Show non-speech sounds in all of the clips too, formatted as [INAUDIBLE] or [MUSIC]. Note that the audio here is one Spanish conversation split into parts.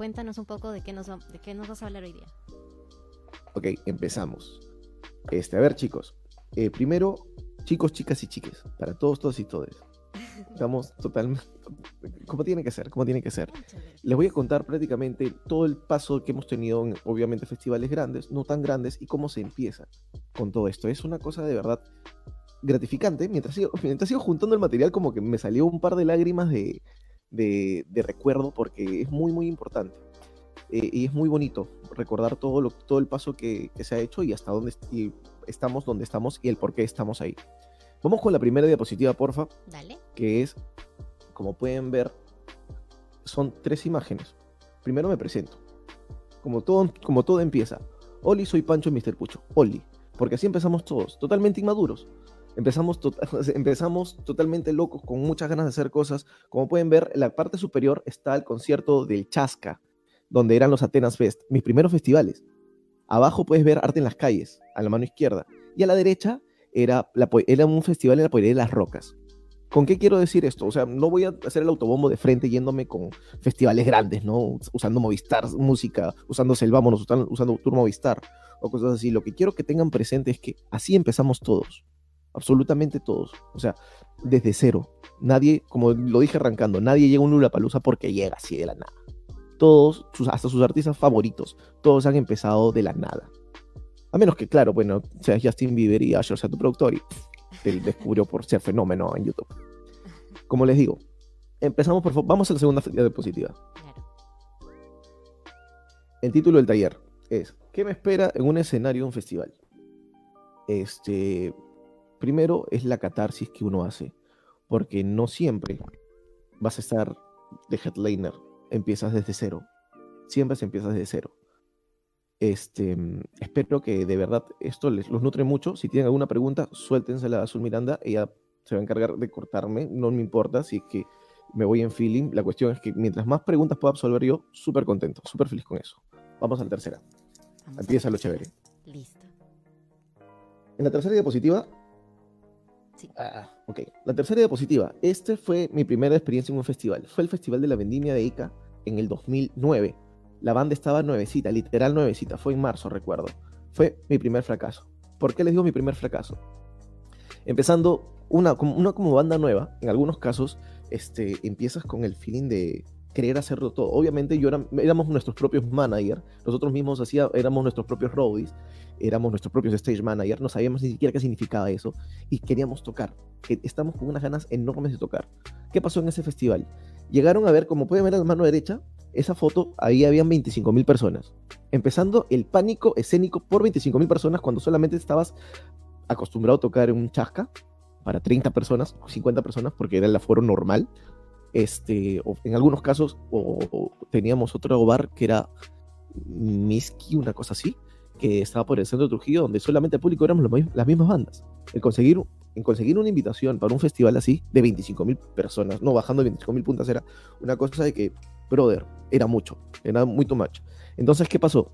cuéntanos un poco de qué nos, de qué nos vas a hablar hoy día. Ok, empezamos. Este, a ver, chicos. Eh, primero, chicos, chicas y chiques. Para todos, todos y todes. [LAUGHS] Estamos totalmente. Como tiene que ser, como tiene que ser. Les voy a contar prácticamente todo el paso que hemos tenido en, obviamente, festivales grandes, no tan grandes, y cómo se empieza con todo esto. Es una cosa de verdad gratificante. Mientras sigo, [LAUGHS] mientras sigo juntando el material, como que me salió un par de lágrimas de, de, recuerdo, porque es muy, muy importante. Eh, y es muy bonito recordar todo, lo, todo el paso que, que se ha hecho y hasta dónde y estamos donde estamos y el por qué estamos ahí. Vamos con la primera diapositiva, porfa. Dale. Que es, como pueden ver, son tres imágenes. Primero me presento. Como todo, como todo empieza. Oli, soy Pancho Mr. Pucho. Oli. Porque así empezamos todos, totalmente inmaduros. Empezamos, [LAUGHS] empezamos totalmente locos, con muchas ganas de hacer cosas. Como pueden ver, en la parte superior está el concierto del Chasca, donde eran los Atenas Fest, mis primeros festivales. Abajo puedes ver arte en las calles, a la mano izquierda. Y a la derecha era, la, era un festival en la poesía de las rocas. ¿Con qué quiero decir esto? O sea, no voy a hacer el autobombo de frente yéndome con festivales grandes, ¿no? Usando Movistar música, usando Selvámonos, usando, usando Tour Movistar o cosas así. Lo que quiero que tengan presente es que así empezamos todos. Absolutamente todos. O sea, desde cero. Nadie, como lo dije arrancando, nadie llega a un Lulapalooza porque llega así de la nada todos, sus, hasta sus artistas favoritos, todos han empezado de la nada. A menos que, claro, bueno, sea Justin Bieber y Asher sea tu productor y él descubrió por ser fenómeno en YouTube. Como les digo, empezamos por vamos a la segunda diapositiva. El título del taller es ¿Qué me espera en un escenario de un festival? Este, primero es la catarsis que uno hace, porque no siempre vas a estar de headliner empiezas desde cero. Siempre se empieza desde cero. Este, espero que de verdad esto les los nutre mucho. Si tienen alguna pregunta, suéltensela a Azul Miranda. Ella se va a encargar de cortarme. No me importa si es que me voy en feeling. La cuestión es que mientras más preguntas pueda absolver yo, súper contento, súper feliz con eso. Vamos a la tercera. Empieza lo chévere. Listo. En la tercera diapositiva. Sí. Ah, ok. La tercera diapositiva. Este fue mi primera experiencia en un festival. Fue el Festival de la Vendimia de Ica en el 2009. La banda estaba nuevecita, literal nuevecita, fue en marzo, recuerdo. Fue mi primer fracaso. ¿Por qué les digo mi primer fracaso? Empezando una, una como banda nueva, en algunos casos, este, empiezas con el feeling de querer hacerlo todo. Obviamente yo éramos nuestros propios managers, nosotros mismos hacía, éramos nuestros propios roadies, éramos nuestros propios stage managers, no sabíamos ni siquiera qué significaba eso y queríamos tocar. Estamos con unas ganas enormes de tocar. ¿Qué pasó en ese festival? llegaron a ver, como pueden ver a la mano derecha, esa foto, ahí habían 25 mil personas. Empezando el pánico escénico por 25 mil personas cuando solamente estabas acostumbrado a tocar en un chasca para 30 personas, 50 personas, porque era el aforo normal. Este, en algunos casos, o, teníamos otro bar que era Miski, una cosa así, que estaba por el centro de Trujillo, donde solamente el público éramos las mismas bandas. El conseguir en conseguir una invitación para un festival así de 25 mil personas, no bajando de 25 mil puntas, era una cosa de que, brother, era mucho, era muy too much. Entonces, ¿qué pasó?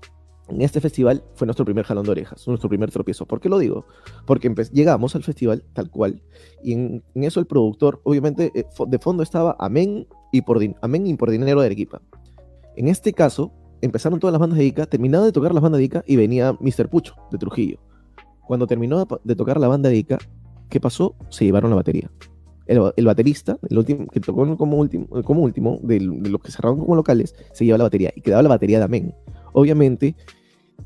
En este festival fue nuestro primer jalón de orejas, nuestro primer tropiezo. ¿Por qué lo digo? Porque llegamos al festival tal cual, y en, eso el productor, obviamente, eh, de fondo estaba Amén y por, Amén y por Dinero de Arequipa. En este caso, empezaron todas las bandas de Ica, terminaban de tocar las bandas de Ica y venía Mr. Pucho de Trujillo. Cuando terminó de tocar la banda de Ica, ¿Qué pasó? Se llevaron la batería. El, baterista, el último, que tocó como último, como último de, los que cerraron como locales, se lleva la batería y quedaba la batería de Amén. Obviamente,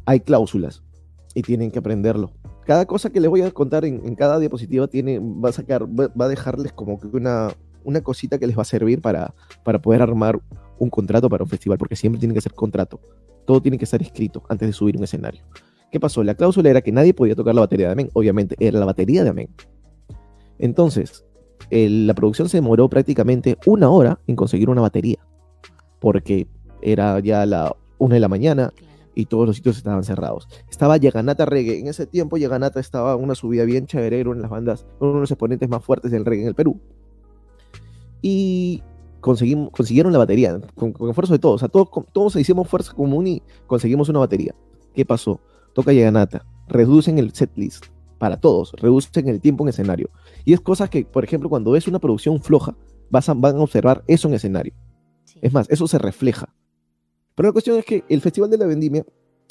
hay cláusulas y tienen que aprenderlo. Cada cosa que les voy a contar en, cada diapositiva tiene, va a sacar, va, a dejarles como una, una cosita que les va a servir para, para poder armar un contrato para un festival, porque siempre tiene que ser contrato. Todo tiene que estar escrito antes de subir un escenario. ¿Qué pasó? La cláusula era que nadie podía tocar la batería de Amén. Obviamente, era la batería de Amén. Entonces, la producción se demoró prácticamente una hora en conseguir una batería, porque era ya la una de la mañana y todos los sitios estaban cerrados. Estaba Yaganata Reggae. En ese tiempo Yaganata estaba en una subida bien chévere, en las bandas, uno de los exponentes más fuertes del reggae en el Perú. Y conseguimos, consiguieron la batería, con, esfuerzo de todos. O sea, todos, todos hicimos fuerza común y conseguimos una batería. ¿Qué pasó? Toca Yaganata, reducen el setlist para todos, reducen el tiempo en escenario. Y es cosa que, por ejemplo, cuando ves una producción floja, vas van a observar eso en escenario. Es más, eso se refleja. Pero la cuestión es que el Festival de la Vendimia,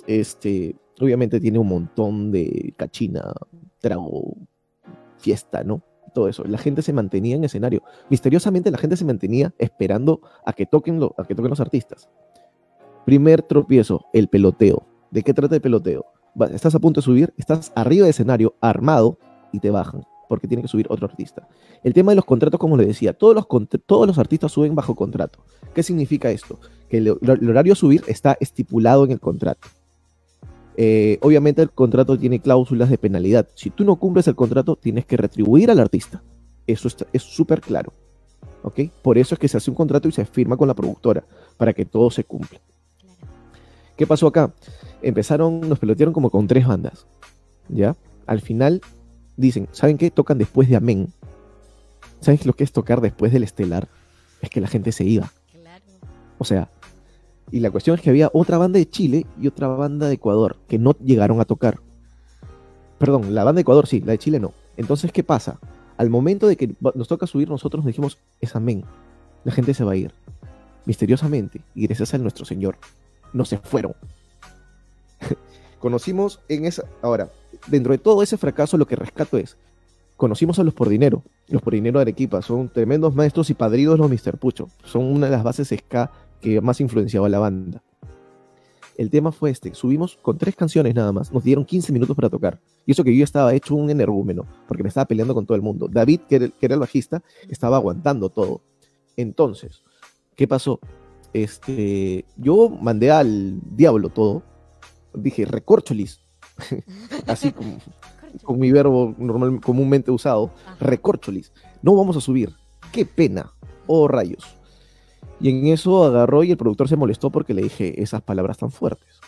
este, obviamente tiene un montón de cachina, trago, fiesta, ¿no? Todo eso. La gente se mantenía en escenario. Misteriosamente la gente se mantenía esperando a que toquen, a que toquen los artistas. Primer tropiezo, el peloteo. ¿De qué trata el peloteo? Estás a punto de subir, estás arriba de escenario, armado, y te bajan, porque tiene que subir otro artista. El tema de los contratos, como le decía, todos los, todos los artistas suben bajo contrato. ¿Qué significa esto? Que el, horario a subir está estipulado en el contrato. Eh, obviamente el contrato tiene cláusulas de penalidad. Si tú no cumples el contrato, tienes que retribuir al artista. Eso es súper claro. ¿ok? Por eso es que se hace un contrato y se firma con la productora, para que todo se cumpla. ¿Qué pasó acá? Empezaron, nos pelotearon como con tres bandas. ¿Ya? Al final dicen, ¿saben qué? Tocan después de Amén. ¿Sabes lo que es tocar después del estelar? Es que la gente se iba. O sea, y la cuestión es que había otra banda de Chile y otra banda de Ecuador que no llegaron a tocar. Perdón, la banda de Ecuador sí, la de Chile no. Entonces, ¿qué pasa? Al momento de que nos toca subir, nosotros dijimos, es amén. La gente se va a ir. Misteriosamente, y gracias a nuestro Señor, no se fueron. [LAUGHS] Conocimos en esa. Ahora, dentro de todo ese fracaso, lo que rescato es. Conocimos a los por dinero. Los por dinero de Arequipa son tremendos maestros y padrinos los Mr. Pucho. Son una de las bases ska que más influenciaba a la banda. El tema fue este. Subimos con tres canciones nada más. Nos dieron 15 minutos para tocar. Y eso que yo estaba hecho un energúmeno, porque me estaba peleando con todo el mundo. David, que era el bajista, estaba aguantando todo. Entonces, ¿qué pasó? este, yo mandé al diablo todo. Dije, recorcholis. [LAUGHS] Así [LAUGHS] como, con mi verbo normal, comúnmente usado, recorcholis. No vamos a subir. Qué pena. Oh, rayos. Y en eso agarró y el productor se molestó porque le dije esas palabras tan fuertes.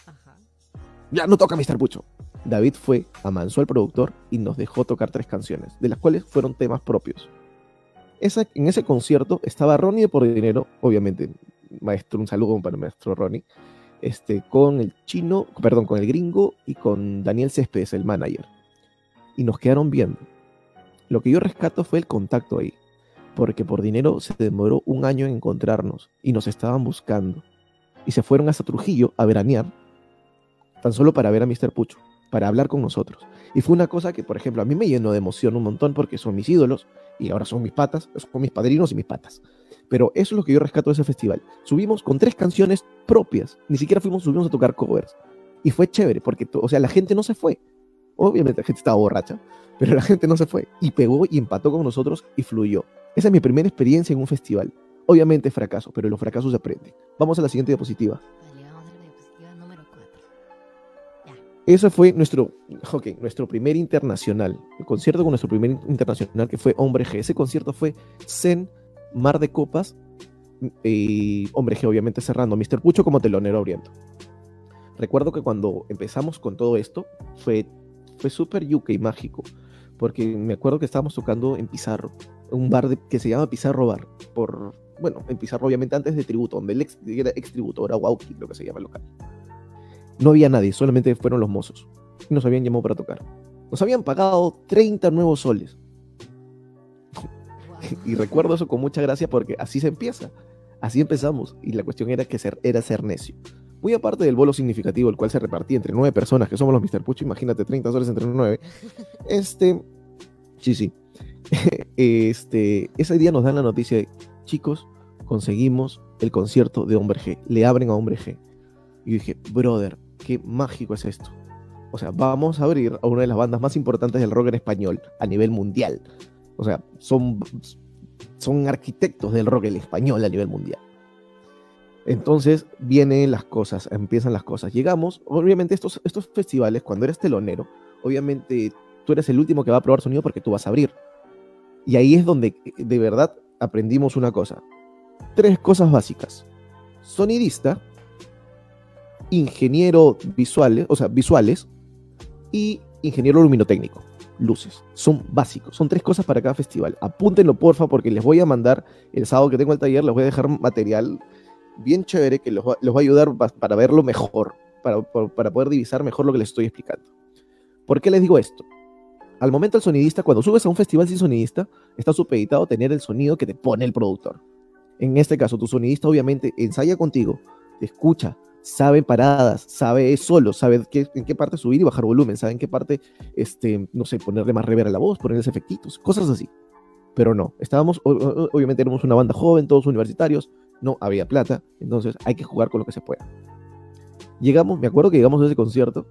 Ya no toca Mr. Pucho. David fue, amansó al productor y nos dejó tocar tres canciones, de las cuales fueron temas propios. Esa, en ese concierto estaba Ronnie de Por Dinero, obviamente maestro, un saludo para el maestro Ronnie, este, con el chino, perdón, con el gringo y con Daniel Céspedes, el manager. Y nos quedaron viendo. Lo que yo rescato fue el contacto ahí, porque por dinero se demoró un año en encontrarnos y nos estaban buscando. Y se fueron hasta Trujillo a veranear, tan solo para ver a Mr. Pucho, para hablar con nosotros. Y fue una cosa que, por ejemplo, a mí me llenó de emoción un montón porque son mis ídolos y ahora son mis patas, son mis padrinos y mis patas. Pero eso es lo que yo rescato de ese festival. Subimos con tres canciones propias. Ni siquiera fuimos, subimos a tocar covers. Y fue chévere, porque, o sea, la gente no se fue. Obviamente la gente estaba borracha, pero la gente no se fue. Y pegó y empató con nosotros y fluyó. Esa es mi primera experiencia en un festival. Obviamente fracaso, pero los fracasos se aprenden. Vamos a la siguiente diapositiva. Ese fue nuestro, okay, nuestro primer internacional. El concierto con nuestro primer internacional, que fue Hombre G. Ese concierto fue Zen Mar de Copas y Hombre G, obviamente cerrando, Mr. Pucho como telonero abriendo. Recuerdo que cuando empezamos con todo esto fue, fue súper y mágico, porque me acuerdo que estábamos tocando en Pizarro, un bar que se llama Pizarro Bar, por, bueno, en Pizarro obviamente antes de Tributo, donde el ex, era ex tributo, ahora Wauki, lo que se llama el local. No había nadie, solamente fueron los mozos. Y nos habían llamado para tocar. Nos habían pagado 30 nuevos soles. [LAUGHS] y recuerdo eso con mucha gracia porque así se empieza. Así empezamos. Y la cuestión era que ser, era ser necio. Muy aparte del bolo significativo, el cual se repartía entre nueve personas, que somos los Mr. Pucho, imagínate, 30 soles entre nueve. Este, sí, sí. [LAUGHS] Este, ese día nos dan la noticia de, chicos, conseguimos el concierto de Hombre G. Le abren a Hombre G. Y dije, brother, qué mágico es esto. O sea, vamos a abrir a una de las bandas más importantes del rock en español a nivel mundial. O sea, son, son arquitectos del rock en español a nivel mundial. Entonces vienen las cosas, empiezan las cosas. Llegamos, obviamente estos, estos festivales, cuando eres telonero, obviamente tú eres el último que va a probar sonido porque tú vas a abrir. Y ahí es donde de verdad aprendimos una cosa. Tres cosas básicas. Sonidista, ingeniero visuales, o sea, visuales y ingeniero luminotécnico luces. Son básicos. Son tres cosas para cada festival. Apúntenlo, porfa, porque les voy a mandar el sábado que tengo el taller, les voy a dejar material bien chévere que los va, a ayudar para verlo mejor, para, para poder divisar mejor lo que les estoy explicando. ¿Por qué les digo esto? Al momento el sonidista, cuando subes a un festival sin sonidista, está supeditado a tener el sonido que te pone el productor. En este caso, tu sonidista obviamente ensaya contigo, te escucha, sabe paradas, sabe solo, sabe en qué parte subir y bajar volumen, sabe en qué parte, este, no sé, ponerle más rever a la voz, ponerles efectitos, cosas así. Pero no, estábamos, obviamente éramos una banda joven, todos universitarios, no había plata, entonces hay que jugar con lo que se pueda. Llegamos, me acuerdo que llegamos a ese concierto,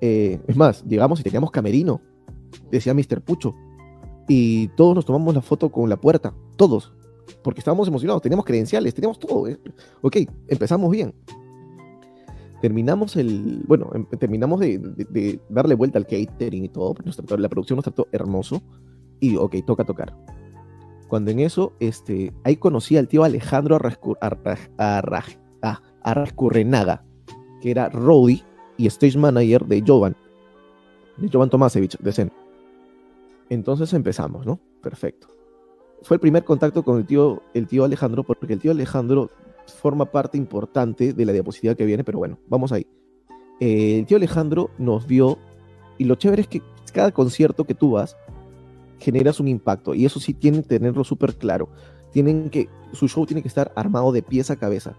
eh, es más, llegamos y teníamos camerino, decía Mr. Pucho, y todos nos tomamos la foto con la puerta, todos, porque estábamos emocionados, teníamos credenciales, teníamos todo. ¿eh? Ok, empezamos bien. Terminamos el, bueno, em, terminamos de, darle vuelta al catering y todo, la producción nos trató hermoso, y ok, toca tocar. Cuando en eso, este, ahí conocí al tío Alejandro Arrascurrenaga, que era roadie y stage manager de Jovan, de Jovan Tomasevich, de Zen. Entonces empezamos, ¿no? Perfecto. Fue el primer contacto con el tío, el tío Alejandro, porque el tío Alejandro forma parte importante de la diapositiva que viene, pero bueno, vamos ahí. Eh, el tío Alejandro nos vio, y lo chévere es que cada concierto que tú vas, generas un impacto, y eso sí tienen que tenerlo súper claro. Tienen que, su show tiene que estar armado de pies a cabeza.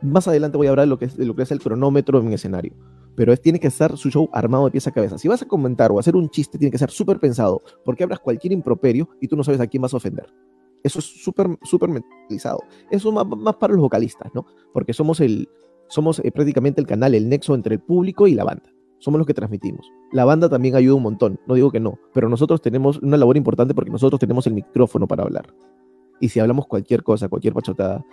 Más adelante voy a hablar de lo que es, lo que es el cronómetro en escenario pero es, tiene que estar su show armado de pieza a cabeza. Si vas a comentar o hacer un chiste, tiene que ser súper pensado, porque hablas cualquier improperio y tú no sabes a quién vas a ofender. Eso es súper, súper mentalizado. Eso es más, para los vocalistas, ¿no? Porque somos, el, somos eh, prácticamente el canal, el nexo entre el público y la banda. Somos los que transmitimos. La banda también ayuda un montón, no digo que no, pero nosotros tenemos una labor importante porque nosotros tenemos el micrófono para hablar. Y si hablamos cualquier cosa, cualquier pachotada,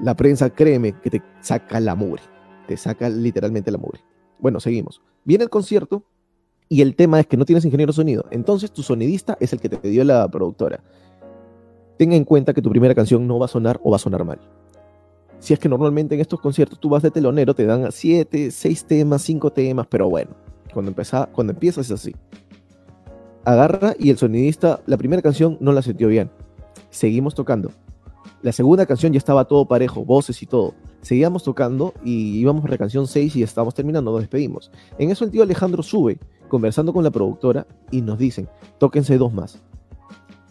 la prensa, créeme, que te saca la mugre. Te saca literalmente la mugre. Bueno, seguimos. Viene el concierto y el tema es que no tienes ingeniero de sonido. Entonces tu sonidista es el que te dio la productora. Tenga en cuenta que tu primera canción no va a sonar o va a sonar mal. Si es que normalmente en estos conciertos tú vas de telonero, te dan siete, seis temas, cinco temas, pero bueno, cuando, cuando empiezas es así. Agarra y el sonidista, la primera canción no la sintió bien. Seguimos tocando. La segunda canción ya estaba todo parejo, voces y todo seguíamos tocando y íbamos a la canción 6 y estábamos terminando, nos despedimos. En eso el tío Alejandro sube, conversando con la productora, y nos dicen, tóquense dos más.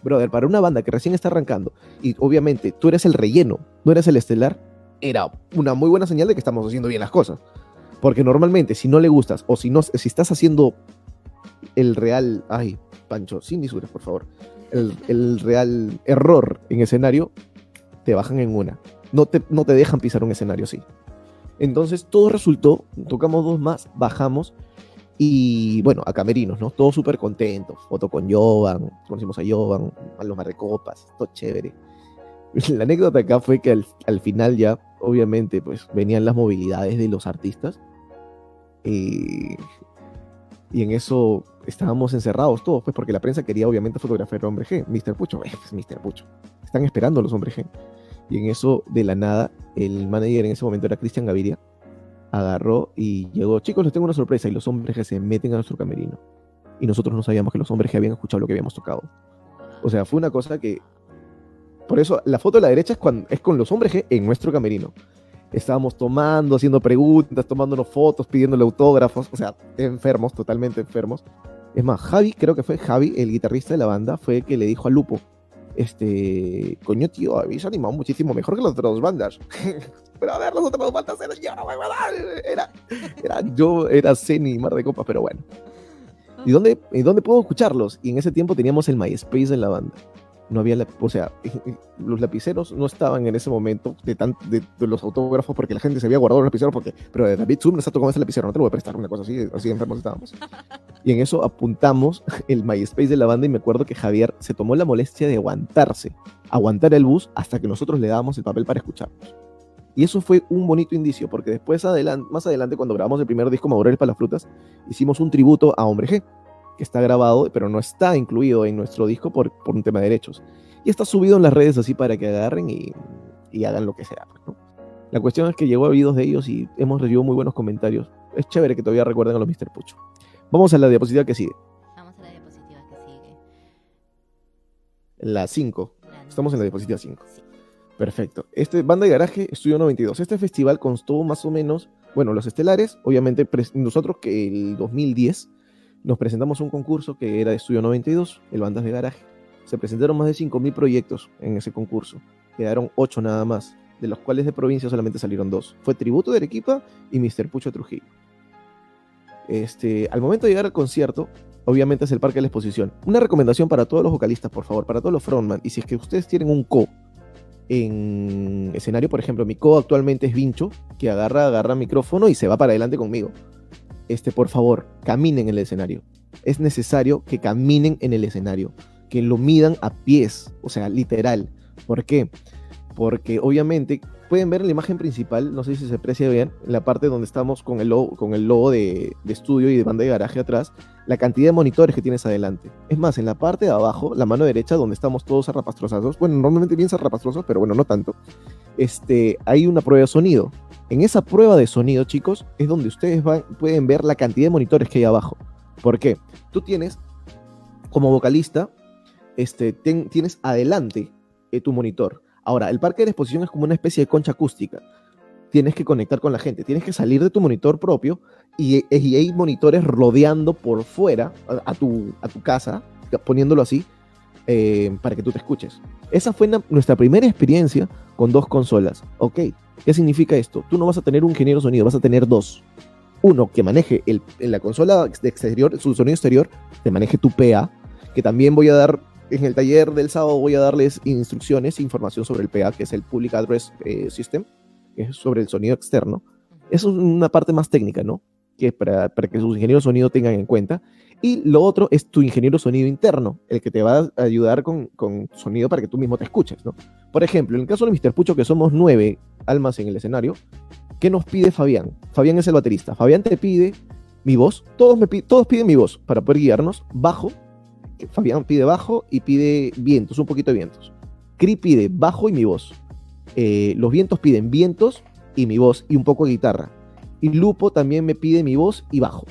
Brother, para una banda que recién está arrancando, y obviamente tú eres el relleno, no eres el estelar, era una muy buena señal de que estamos haciendo bien las cosas. Porque normalmente, si no le gustas, o si, no, si estás haciendo el real, ay, Pancho, sin misuras, por favor, el, el real error en escenario, te bajan en una no te, no te dejan pisar un escenario así. Entonces todo resultó, tocamos dos más, bajamos y bueno, a camerinos, ¿no? Todos súper contentos. Foto con Jovan, conocimos a Jovan, a los marrecopas, todo chévere. [LAUGHS] La anécdota acá fue que al, final ya, obviamente, pues venían las movilidades de los artistas. y en eso estábamos encerrados todos, pues porque la prensa quería obviamente fotografiar al hombre G. Mr. Pucho, eh, pues Mr. Pucho. Están esperando los hombres G. Y en eso, de la nada, el manager en ese momento era Cristian Gaviria, agarró y llegó, chicos, les tengo una sorpresa, y los hombres que se meten a nuestro camerino. Y nosotros no sabíamos que los hombres que habían escuchado lo que habíamos tocado. O sea, fue una cosa que... Por eso, la foto de la derecha es, cuando, es con los hombres G en nuestro camerino. Estábamos tomando, haciendo preguntas, tomándonos fotos, pidiéndole autógrafos, o sea, enfermos, totalmente enfermos. Es más, Javi, creo que fue Javi, el guitarrista de la banda, fue el que le dijo a Lupo, este, coño, tío, habéis animado muchísimo mejor que las otras dos bandas. [LAUGHS] pero a ver, las otras dos bandas eran yo, era, era yo, era Zen y Mar de Copas, pero bueno. ¿Y dónde, ¿Y dónde puedo escucharlos? Y en ese tiempo teníamos el MySpace de la banda no había, o sea, los lapiceros no estaban en ese momento de, tan, de, los autógrafos porque la gente se había guardado los lapiceros porque, pero David Zoom no está tocando ese lapicero, no te lo voy a prestar, una cosa así, así enfermos estábamos. [LAUGHS] Y en eso apuntamos el MySpace de la banda y me acuerdo que Javier se tomó la molestia de aguantarse, aguantar el bus hasta que nosotros le dábamos el papel para escucharnos. Y eso fue un bonito indicio, porque después, adelante, más adelante, cuando grabamos el primer disco Madureles para las Frutas, hicimos un tributo a Hombre G que está grabado, pero no está incluido en nuestro disco por, por un tema de derechos. Y está subido en las redes así para que agarren y, y hagan lo que sea. Pues, La cuestión es que llegó a oídos de ellos y hemos recibido muy buenos comentarios. Es chévere que todavía recuerden a los Mr. Pucho. Vamos a la diapositiva que sigue. Vamos a la diapositiva que sigue. La 5. Estamos en la diapositiva 5. Perfecto. Este Banda de Garaje, Estudio 92. Este festival constó más o menos, bueno, los estelares, obviamente nosotros que el 2010 nos presentamos un concurso que era de Estudio 92, el Bandas de Garaje. Se presentaron más de 5.000 proyectos en ese concurso. Quedaron 8 nada más. de los cuales de provincia solamente salieron dos. Fue Tributo de Arequipa y Mr. Pucho Trujillo. Este, al momento de llegar al concierto, obviamente es el Parque de la Exposición. Una recomendación para todos los vocalistas, por favor, para todos los frontman, y si es que ustedes tienen un co en escenario, por ejemplo, mi co actualmente es Vincho, que agarra, agarra micrófono y se va para adelante conmigo. Este, por favor, caminen en el escenario. Es necesario que caminen en el escenario, que lo midan a pies, o sea, literal. ¿Por qué? Porque obviamente pueden ver en la imagen principal, no sé si se aprecia bien, en la parte donde estamos con el logo, con el logo de, estudio y de banda de garaje atrás, la cantidad de monitores que tienes adelante. Es más, en la parte de abajo, la mano derecha, donde estamos todos zarrapastrosos, bueno, normalmente bien zarrapastrosos, pero bueno, no tanto, este, hay una prueba de sonido. En esa prueba de sonido, chicos, es donde ustedes van, pueden ver la cantidad de monitores que hay abajo. ¿Por qué? Tú tienes, como vocalista, este, tienes adelante eh, tu monitor Ahora, el parque de exposición es como una especie de concha acústica. Tienes que conectar con la gente, tienes que salir de tu monitor propio y, hay monitores rodeando por fuera a, tu, a tu casa, poniéndolo así, eh, para que tú te escuches. Esa fue nuestra primera experiencia con dos consolas. Ok, ¿qué significa esto? Tú no vas a tener un ingeniero sonido, vas a tener dos. Uno que maneje el, en la consola de exterior, su sonido exterior, te maneje tu PA, que también voy a dar en el taller del sábado voy a darles instrucciones, información sobre el PA, que es el Public Address eh, System, que es sobre el sonido externo. Eso es una parte más técnica, ¿no? Que para, para que sus ingenieros de sonido tengan en cuenta. Y lo otro es tu ingeniero de sonido interno, el que te va a ayudar con, con sonido para que tú mismo te escuches, ¿no? Por ejemplo, en el caso de Mr. Pucho, que somos nueve almas en el escenario, ¿qué nos pide Fabián? Fabián es el baterista. Fabián te pide mi voz, todos, me todos piden mi voz para poder guiarnos, bajo, Fabián pide bajo y pide vientos, un poquito de vientos. Cri pide bajo y mi voz. Eh, los vientos piden vientos y mi voz y un poco de guitarra. Y Lupo también me pide mi voz y bajo.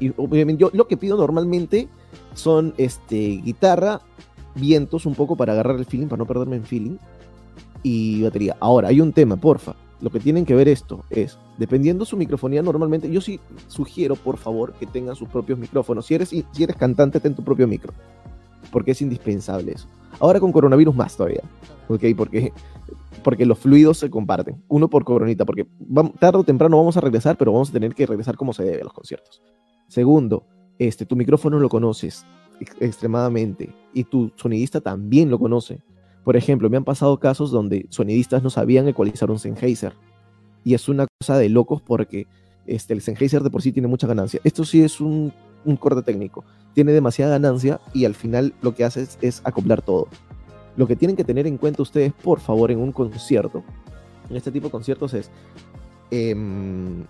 Y obviamente yo lo que pido normalmente son este, guitarra, vientos un poco para agarrar el feeling, para no perderme en feeling, y batería. Ahora, hay un tema, porfa lo que tienen que ver esto es, dependiendo su microfonía, normalmente yo sí sugiero, por favor, que tengan sus propios micrófonos. Si eres, si eres cantante, ten tu propio micro, porque es indispensable eso. Ahora con coronavirus más todavía, ¿ok? Porque, porque los fluidos se comparten, uno por coronita, porque tarde o temprano vamos a regresar, pero vamos a tener que regresar como se debe a los conciertos. Segundo, este, tu micrófono lo conoces extremadamente y tu sonidista también lo conoce. Por ejemplo, me han pasado casos donde sonidistas no sabían ecualizar un Sennheiser. Y es una cosa de locos porque este, el Sennheiser de por sí tiene mucha ganancia. Esto sí es un, corte técnico. Tiene demasiada ganancia y al final lo que hace es, acoplar todo. Lo que tienen que tener en cuenta ustedes, por favor, en un concierto, en este tipo de conciertos es em,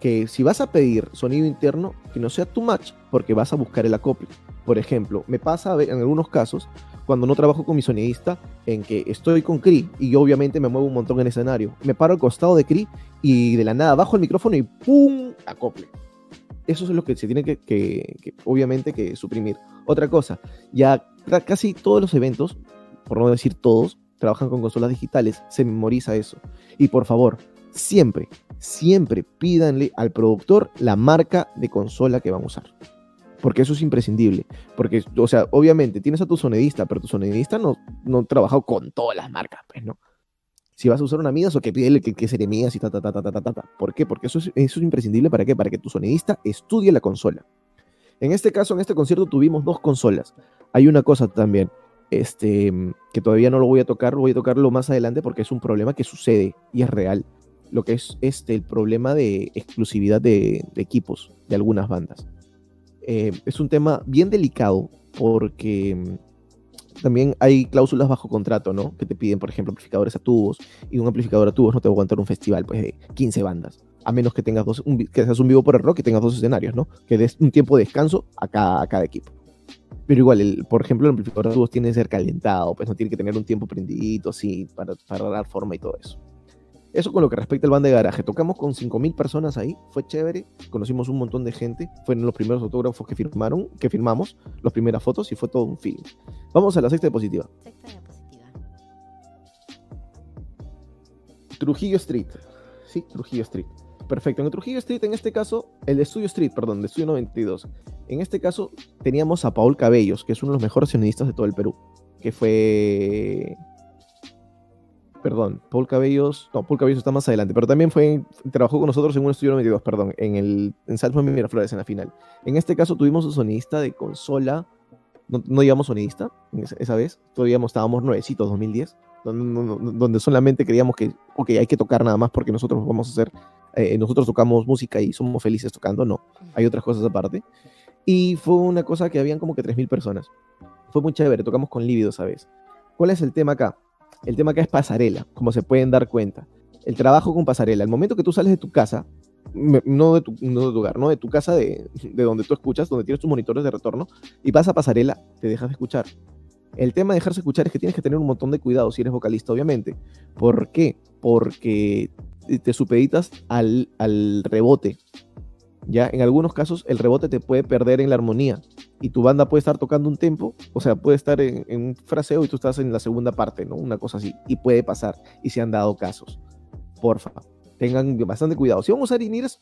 que si vas a pedir sonido interno, que no sea too much, porque vas a buscar el acople. Por ejemplo, me pasa en algunos casos cuando no trabajo con mi sonidista, en que estoy con Cri y yo obviamente me muevo un montón en escenario. Me paro al costado de Cri y de la nada bajo el micrófono y ¡pum! acople. Eso es lo que se tiene que, obviamente, que suprimir. Otra cosa, ya casi todos los eventos, por no decir todos, trabajan con consolas digitales, se memoriza eso. Y por favor, siempre, siempre pídanle al productor la marca de consola que van a usar porque eso es imprescindible. Porque, o sea, obviamente tienes a tu sonidista, pero tu sonidista no, no ha trabajado con todas las marcas, pues, ¿no? Si vas a usar una Midas o que pídele que, que sería Midas y ta, ta, ta, ta, ta, ta, ta. ¿Por qué? Porque eso es, eso es imprescindible para qué? Para que tu sonidista estudie la consola. En este caso, en este concierto tuvimos dos consolas. Hay una cosa también, este, que todavía no lo voy a tocar, voy a tocarlo más adelante porque es un problema que sucede y es real. Lo que es este, el problema de exclusividad de, de equipos de algunas bandas. Eh, es un tema bien delicado porque mm, también hay cláusulas bajo contrato, ¿no? Que te piden, por ejemplo, amplificadores a tubos y un amplificador a tubos no te va a aguantar un festival pues, de 15 bandas, a menos que tengas dos, un, que seas un vivo por el rock y tengas dos escenarios, ¿no? Que des un tiempo de descanso a cada, a cada equipo. Pero igual, el, por ejemplo, el amplificador a tubos tiene que ser calentado, pues no tiene que tener un tiempo prendidito, así, para, para dar forma y todo eso. Eso con lo que respecta al band de garaje. Tocamos con 5.000 personas ahí, fue chévere, conocimos un montón de gente, fueron los primeros autógrafos que firmaron, que firmamos, las primeras fotos y fue todo un film. Vamos a la sexta diapositiva. Sexta diapositiva. Trujillo Street. Sí, Trujillo Street. Perfecto. En el Trujillo Street, en este caso, el de Studio Street, perdón, de Studio 92. En este caso, teníamos a Paul Cabellos, que es uno de los mejores sionistas de todo el Perú, que fue perdón, Paul Cabellos, no, Paul Cabellos está más adelante, pero también fue, trabajó con nosotros en un estudio 92, perdón, en el, en Salzburg Miraflores en la final. En este caso tuvimos un sonidista de consola, no, no digamos sonidista, esa, vez, todavía estábamos nuevecitos, 2010, donde, donde, solamente creíamos que, ok, hay que tocar nada más porque nosotros vamos a hacer, eh, nosotros tocamos música y somos felices tocando, no, hay otras cosas aparte. Y fue una cosa que habían como que 3.000 personas. Fue muy chévere, tocamos con Lívido, ¿sabes? ¿Cuál es el tema acá? El tema acá es pasarela, como se pueden dar cuenta. El trabajo con pasarela. El momento que tú sales de tu casa, no de tu, no de tu no de tu casa de, de, donde tú escuchas, donde tienes tus monitores de retorno, y vas a pasarela, te dejas de escuchar. El tema de dejarse escuchar es que tienes que tener un montón de cuidado si eres vocalista, obviamente. ¿Por qué? Porque te supeditas al, al rebote. Ya en algunos casos el rebote te puede perder en la armonía y tu banda puede estar tocando un tempo, o sea, puede estar en, un fraseo y tú estás en la segunda parte, ¿no? Una cosa así. Y puede pasar. Y se han dado casos. Porfa, tengan bastante cuidado. Si vamos a usar es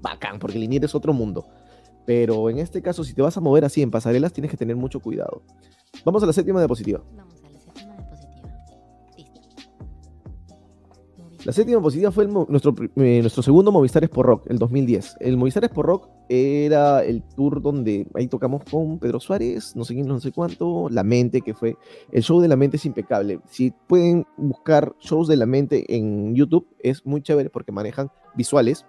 bacán, porque el es otro mundo. Pero en este caso, si te vas a mover así en pasarelas, tienes que tener mucho cuidado. Vamos a la séptima diapositiva. La séptima positiva fue nuestro, eh, nuestro segundo Movistar por Rock, el 2010. El Movistar por Rock era el tour donde ahí tocamos con Pedro Suárez, no sé quién, no sé cuánto, La Mente, que fue. El show de La Mente es impecable. Si pueden buscar shows de La Mente en YouTube, es muy chévere porque manejan visuales,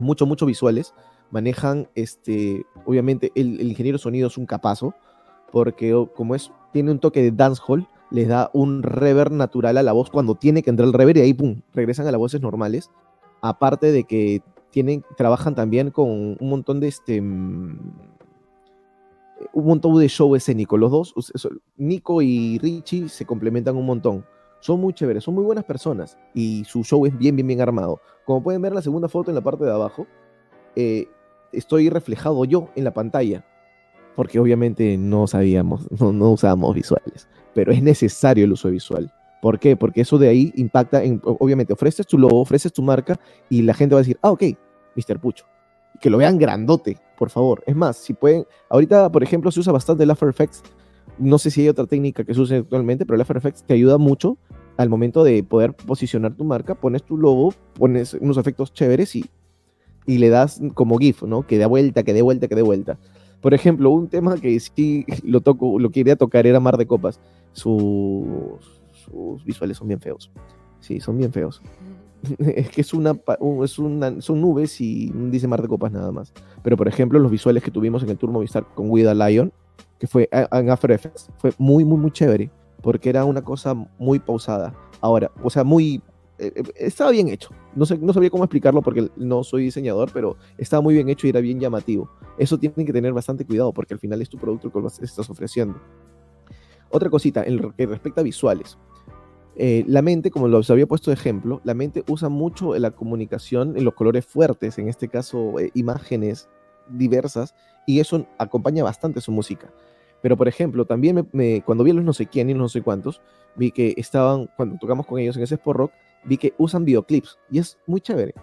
mucho, mucho visuales. Manejan, este, obviamente, el, el ingeniero sonido es un capazo, porque como es, tiene un toque de dancehall les da un reverb natural a la voz cuando tiene que entrar el reverb y ahí, pum, regresan a las voces normales. Aparte de que tienen, trabajan también con un montón de este mm, un montón de show escénico. Los dos, Nico y Richie, se complementan un montón. Son muy chéveres, son muy buenas personas y su show es bien, bien, bien armado. Como pueden ver la segunda foto en la parte de abajo, eh, estoy reflejado yo en la pantalla porque obviamente no sabíamos, [LAUGHS] no, usábamos visuales, pero es necesario el uso visual. ¿Por qué? Porque eso de ahí impacta en, obviamente, ofreces tu logo, ofreces tu marca y la gente va a decir, ah, ok, Mr. Pucho. Que lo vean grandote, por favor. Es más, si pueden, ahorita, por ejemplo, se usa bastante el After Effects. No sé si hay otra técnica que se use actualmente, pero el After Effects te ayuda mucho al momento de poder posicionar tu marca. Pones tu logo, pones unos efectos chéveres y, y le das como GIF, ¿no? Que dé vuelta, que dé vuelta, que dé vuelta. Por ejemplo, un tema que sí lo toco, lo quería tocar era Mar de Copas. Sus, visuales son bien feos. Sí, son bien feos. [LAUGHS] es que es una, es una, son nubes y dice Mar de Copas nada más. Pero por ejemplo, los visuales que tuvimos en el Tour Movistar con Guida Lion, que fue en After Effects, fue muy, muy, muy chévere. Porque era una cosa muy pausada. Ahora, o sea, muy eh, eh, estaba bien hecho. No, sabía cómo explicarlo porque no soy diseñador, pero estaba muy bien hecho y era bien llamativo. Eso tienen que tener bastante cuidado porque al final es tu producto que estás ofreciendo. Otra cosita, en lo que respecta a visuales. Eh, la mente, como lo había puesto de ejemplo, la mente usa mucho la comunicación en los colores fuertes, en este caso imágenes diversas, y eso acompaña bastante su música. Pero, por ejemplo, también cuando vi a los no sé quién y no sé cuántos, vi que estaban, cuando tocamos con ellos en ese Sport Rock, vi que usan videoclips y es muy chévere.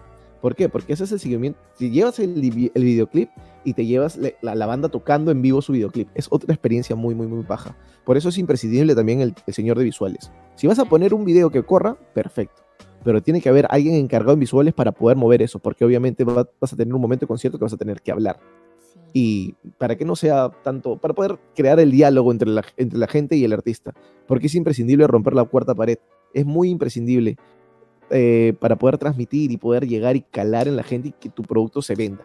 ¿Por qué? Porque ese es el seguimiento. Si llevas el, videoclip y te llevas la, banda tocando en vivo su videoclip, es otra experiencia muy, muy, muy baja. Por eso es imprescindible también el, señor de visuales. Si vas a poner un video que corra, perfecto. Pero tiene que haber alguien encargado en visuales para poder mover eso, porque obviamente vas a tener un momento de concierto que vas a tener que hablar. Y para que no sea tanto, para poder crear el diálogo entre la, entre la gente y el artista, porque es imprescindible romper la cuarta pared. Es muy imprescindible eh, para poder transmitir y poder llegar y calar en la gente y que tu producto se venda.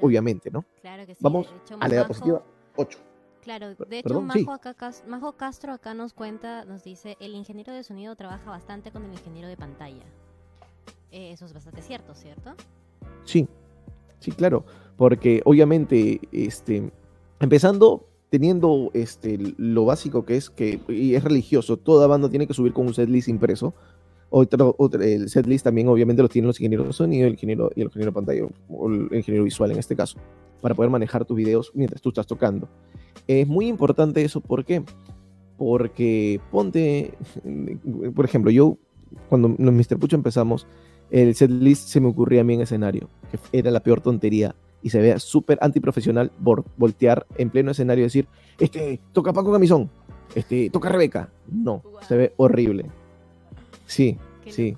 Obviamente, ¿no? Claro que sí. Vamos a la diapositiva 8. Claro, de hecho, Majo, Castro acá nos cuenta, nos dice, el ingeniero de sonido trabaja bastante con el ingeniero de pantalla. Eh, eso es bastante cierto, ¿cierto? Sí, sí, claro, porque obviamente, este, empezando teniendo este, lo básico que es que y es religioso, toda banda tiene que subir con un setlist impreso, otro, otro, el setlist también obviamente lo tienen los ingenieros de sonido, el ingeniero, y el ingeniero de pantalla, o el ingeniero visual en este caso, para poder manejar tus videos mientras tú estás tocando. Es muy importante eso, ¿por qué? Porque ponte, [LAUGHS] por ejemplo, yo cuando en Mr. Pucho empezamos, el setlist se me ocurría a mí en escenario, que era la peor tontería y se vea súper antiprofesional voltear en pleno escenario y decir, este, toca Paco Camisón, este, toca Rebeca. No, se ve horrible Sí, sí.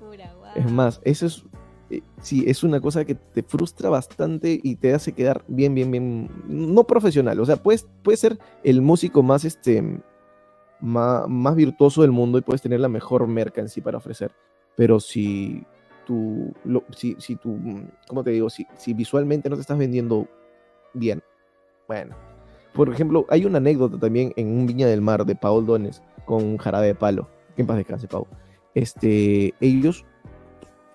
Es más, eso es, eh, sí, es una cosa que te frustra bastante y te hace quedar bien, bien, bien, no profesional. O sea, puedes, puedes ser el músico más, este, más, más virtuoso del mundo y puedes tener la mejor merca en sí para ofrecer. Pero si tú, si, si tú, ¿cómo te digo? Si, si visualmente no te estás vendiendo bien, bueno. Por ejemplo, hay una anécdota también en un Viña del Mar de Paul Dones con un jarabe de palo. Que en paz descanse, Pau. Este, ellos,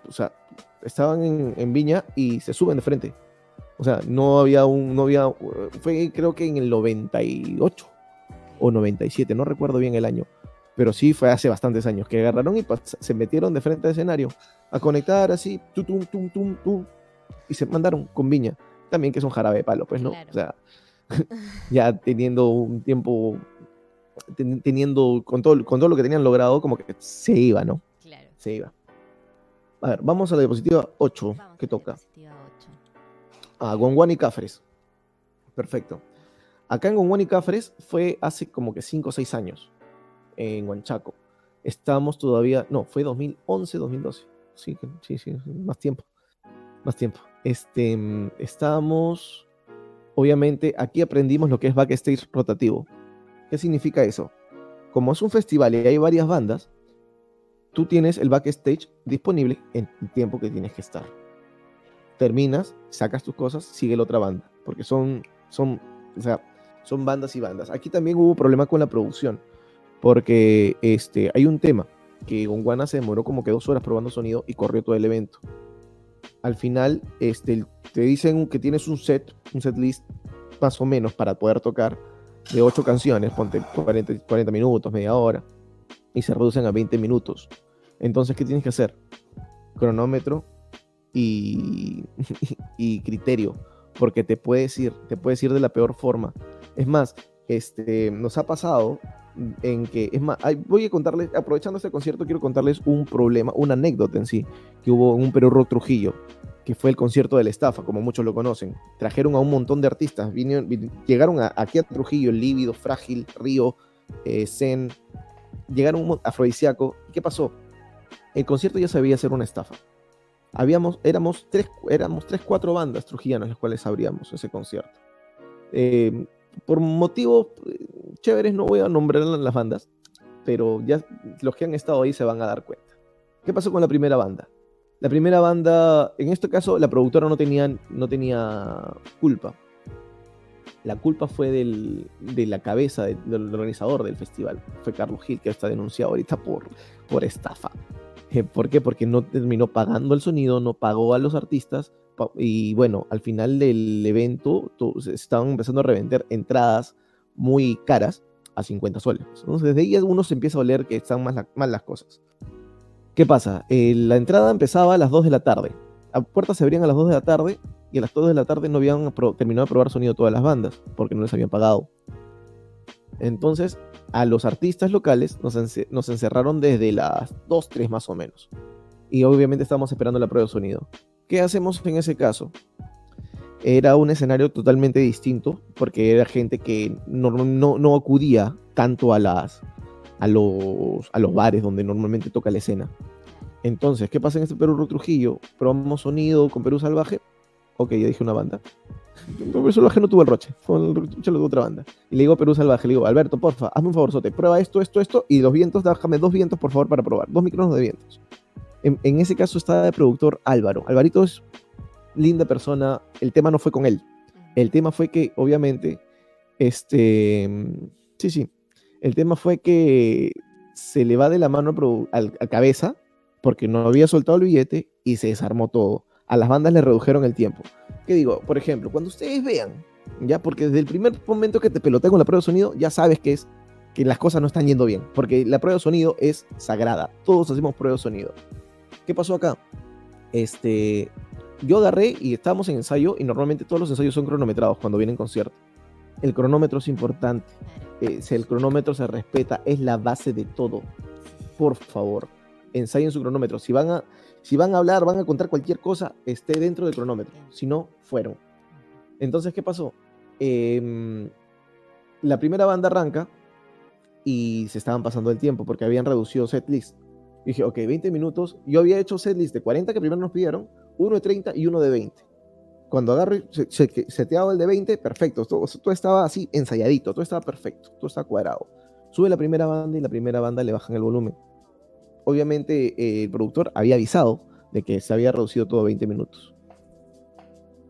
o sea, estaban en, Viña y se suben de frente. O sea, no había un, no había, fue creo que en el 98 o 97, no recuerdo bien el año, pero sí fue hace bastantes años, que agarraron y se metieron de frente al escenario a conectar así, tum, tum, tum, tum, tum, y se mandaron con Viña, también que es un jarabe de palo, pues, ¿no? O sea, [LAUGHS] ya teniendo un tiempo, teniendo, con todo, con todo lo que tenían logrado, como que se iba, ¿no? Claro. Se iba. A ver, vamos a la diapositiva 8, que toca. A Gonguan y Cafres. Perfecto. Acá en Gonguan y Cafres fue hace como que 5 o 6 años, en Huanchaco. Estamos todavía, no, fue 2011, 2012. Sí, sí, sí, más tiempo. Más tiempo. Este, estábamos, obviamente, aquí aprendimos lo que es backstage rotativo. ¿Qué significa eso? Como es un festival y hay varias bandas, tú tienes el backstage disponible en el tiempo que tienes que estar. Terminas, sacas tus cosas, sigue la otra banda, porque son, son, o sea, son bandas y bandas. Aquí también hubo problema con la producción, porque este, hay un tema que Gonguana se demoró como que dos horas probando sonido y corrió todo el evento. Al final, este, te dicen que tienes un set, un set list más o menos para poder tocar de ocho canciones, ponte 40, 40 minutos, media hora y se reducen a 20 minutos. Entonces, ¿qué tienes que hacer? Cronómetro y, [LAUGHS] y criterio, porque te puedes ir, te puedes ir de la peor forma. Es más, este, nos ha pasado en que, es más, voy a contarles, aprovechando este concierto, quiero contarles un problema, una anécdota en sí, que hubo en un Perú Rock Trujillo, que fue el concierto de la estafa, como muchos lo conocen. Trajeron a un montón de artistas, vinieron, llegaron aquí a Trujillo, Lívido, Frágil, Río, eh, Zen, llegaron un afrodisíaco. ¿Qué pasó? El concierto ya sabía ser una estafa. Habíamos, éramos tres, éramos tres, cuatro bandas trujillanas las cuales abríamos ese concierto. Eh, por motivos eh, chéveres no voy a nombrar las bandas, pero ya los que han estado ahí se van a dar cuenta. ¿Qué pasó con la primera banda? La primera banda, en este caso, la productora no tenía, no tenía culpa la culpa fue del, de la cabeza del, organizador del festival. Fue Carlos Gil, que está denunciado ahorita por, por estafa. Eh, ¿Por qué? Porque no terminó pagando el sonido, no pagó a los artistas. Y bueno, al final del evento se estaban empezando a revender entradas muy caras a 50 soles. Entonces, desde ahí uno se empieza a oler que están mal, mal las cosas. ¿Qué pasa? Eh, la entrada empezaba a las 2 de la tarde. Las puertas se abrían a las 2 de la tarde y a las 2 de la tarde no habían terminado de probar sonido todas las bandas, porque no les habían pagado. Entonces, a los artistas locales nos, nos encerraron desde las 2, 3 más o menos. Y obviamente estábamos esperando la prueba de sonido. ¿Qué hacemos en ese caso? Era un escenario totalmente distinto, porque era gente que no, no, no acudía tanto a, las, a, los, a los bares donde normalmente toca la escena. Entonces, ¿qué pasa en este Perú Trujillo? Probamos sonido con Perú Salvaje Ok, ya dije una banda. Perú Salvaje no tuvo el roche, fue el roche lo tuvo otra banda. Y le digo a Perú Salvaje, le digo, Alberto, porfa, hazme un favor, prueba esto, esto, esto, y los vientos, déjame dos vientos, por favor, para probar. Dos micrófonos de vientos. En, ese caso está de productor Álvaro. Alvarito es linda persona, el tema no fue con él. El tema fue que, obviamente, este, sí, sí, el tema fue que se le va de la mano a cabeza porque no había soltado el billete y se desarmó todo a las bandas le redujeron el tiempo. ¿Qué digo? Por ejemplo, cuando ustedes vean, ya, porque desde el primer momento que te pelotea con la prueba de sonido, ya sabes que es que las cosas no están yendo bien, porque la prueba de sonido es sagrada. Todos hacemos prueba de sonido. ¿Qué pasó acá? Este, yo agarré y estábamos en ensayo y normalmente todos los ensayos son cronometrados cuando vienen concierto. El cronómetro es importante. Eh, si el cronómetro se respeta, es la base de todo. Por favor, ensayen su cronómetro. Si van a, si van a hablar, van a contar cualquier cosa, esté dentro del cronómetro. Si no, fueron. Entonces, ¿qué pasó? Em, la primera banda arranca y se estaban pasando el tiempo porque habían reducido set list. dije, ok, 20 minutos. Yo había hecho setlist de 40 que primero nos pidieron, uno de 30 y uno de 20. Cuando agarré, se, se, seteaba el de 20, perfecto. Todo, todo, estaba así ensayadito, todo estaba perfecto, todo estaba cuadrado. Sube la primera banda y la primera banda le bajan el volumen. Obviamente eh, el productor había avisado de que se había reducido todo a 20 minutos.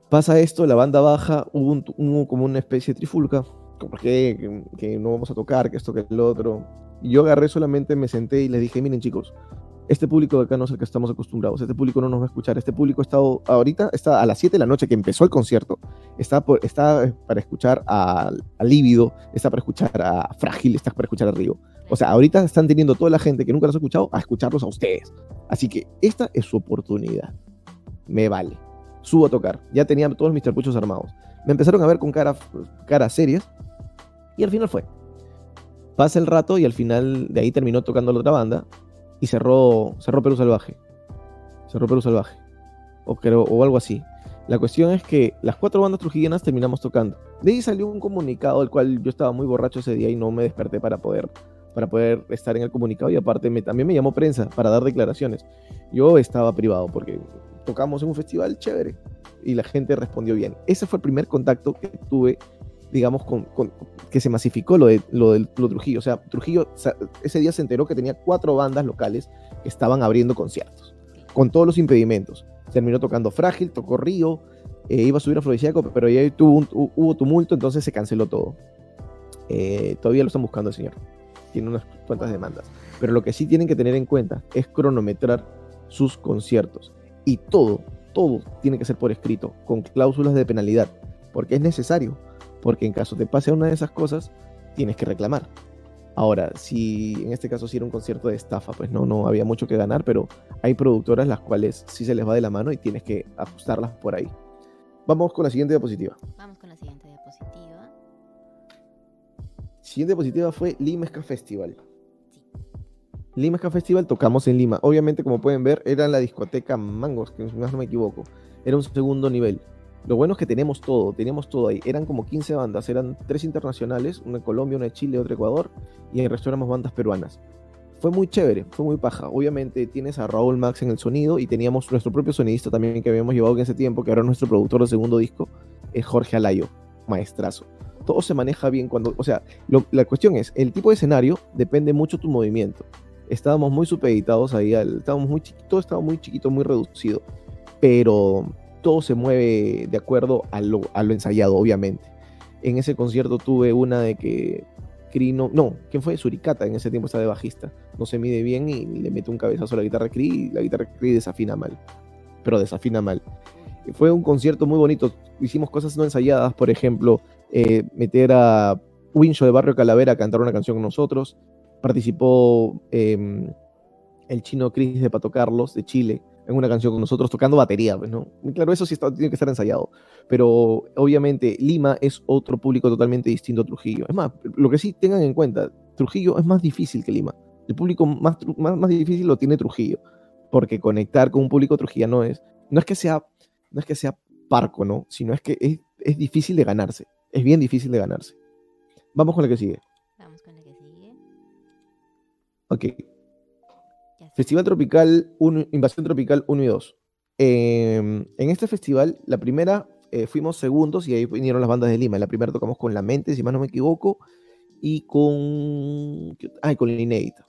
Pasa esto, la banda baja, hubo, como una especie de trifulca, como que, que no vamos a tocar, que esto, que el otro. Yo agarré solamente, me senté y les dije, miren chicos, este público de acá no es el que estamos acostumbrados, este público no nos va a escuchar, este público está ahorita, está a las 7 de la noche que empezó el concierto, está, está para escuchar a, a Lívido, está para escuchar a Frágil, está para escuchar a Río. O sea, ahorita están teniendo toda la gente que nunca los ha escuchado a escucharlos a ustedes. Así que esta es su oportunidad. Me vale. Subo a tocar. Ya tenía todos mis trapuchos armados. Me empezaron a ver con caras cara serias y al final fue. Pasa el rato y al final de ahí terminó tocando la otra banda y cerró, cerró Perú Salvaje. Cerró Perú Salvaje. O, creo, o algo así. La cuestión es que las cuatro bandas trujillanas terminamos tocando. De ahí salió un comunicado, el cual yo estaba muy borracho ese día y no me desperté para poder, para poder estar en el comunicado. Y aparte también me llamó prensa para dar declaraciones. Yo estaba privado porque tocamos en un festival chévere y la gente respondió bien. Ese fue el primer contacto que tuve digamos, con, que se masificó lo de, lo de Trujillo. O sea, Trujillo ese día se enteró que tenía cuatro bandas locales que estaban abriendo conciertos, con todos los impedimentos. Terminó tocando Frágil, tocó Río, eh, iba a subir a Floriciaco, pero ya tuvo hubo tumulto, entonces se canceló todo. Eh, todavía lo están buscando el señor. Tiene unas cuantas demandas. Pero lo que sí tienen que tener en cuenta es cronometrar sus conciertos. Y todo, todo tiene que ser por escrito, con cláusulas de penalidad, porque es necesario porque en caso te pase una de esas cosas, tienes que reclamar. Ahora, si en este caso si era un concierto de estafa, pues no, no había mucho que ganar, pero hay productoras las cuales sí se les va de la mano y tienes que ajustarlas por ahí. Vamos con la siguiente diapositiva. Vamos con la siguiente diapositiva. Siguiente diapositiva fue Lima Ska Festival. Lima Ska Festival tocamos en Lima. Obviamente, como pueden ver, era la discoteca Mangos, que más no me equivoco. Era un segundo nivel. Lo bueno es que tenemos todo, teníamos todo ahí. Eran como 15 bandas, eran tres internacionales, una de Colombia, una de Chile, otra de Ecuador, y el resto éramos bandas peruanas. Fue muy chévere, fue muy paja. Obviamente tienes a Raúl Max en el sonido y teníamos nuestro propio sonidista también que habíamos llevado en ese tiempo, que ahora nuestro productor del segundo disco, es Jorge Alayo, maestrazo. Todo se maneja bien cuando, o sea, la cuestión es, el tipo de escenario depende mucho tu movimiento. Estábamos muy supeditados ahí, estábamos muy chiquitos, todo estaba muy chiquito, muy reducido, pero todo se mueve de acuerdo a lo, ensayado, obviamente. En ese concierto tuve una de que Crino, no, ¿quién fue? Suricata, en ese tiempo está de bajista. No se mide bien y le mete un cabezazo a la guitarra Cree y la guitarra Cree desafina mal. Pero desafina mal. Fue un concierto muy bonito. Hicimos cosas no ensayadas, por ejemplo, eh, meter a Wincho de Barrio Calavera a cantar una canción con nosotros. Participó em, el chino Chris de Pato Carlos de Chile en una canción con nosotros tocando batería, pues, ¿no? Claro, eso sí tiene que estar ensayado, pero obviamente Lima es otro público totalmente distinto a Trujillo. Es más, lo que sí tengan en cuenta, Trujillo es más difícil que Lima. El público más, más, más difícil lo tiene Trujillo, porque conectar con un público trujillano es, no es que sea, no es que sea parco, ¿no? Sino es que es, es difícil de ganarse, es bien difícil de ganarse. Vamos con la que sigue. Vamos con la que sigue. Ok. Festival Tropical 1, Invasión Tropical 1 y 2. Em, en este festival, la primera eh, fuimos segundos y ahí vinieron las bandas de Lima. En la primera tocamos con La Mente, si más no me equivoco, y con. Ay, con Inédita.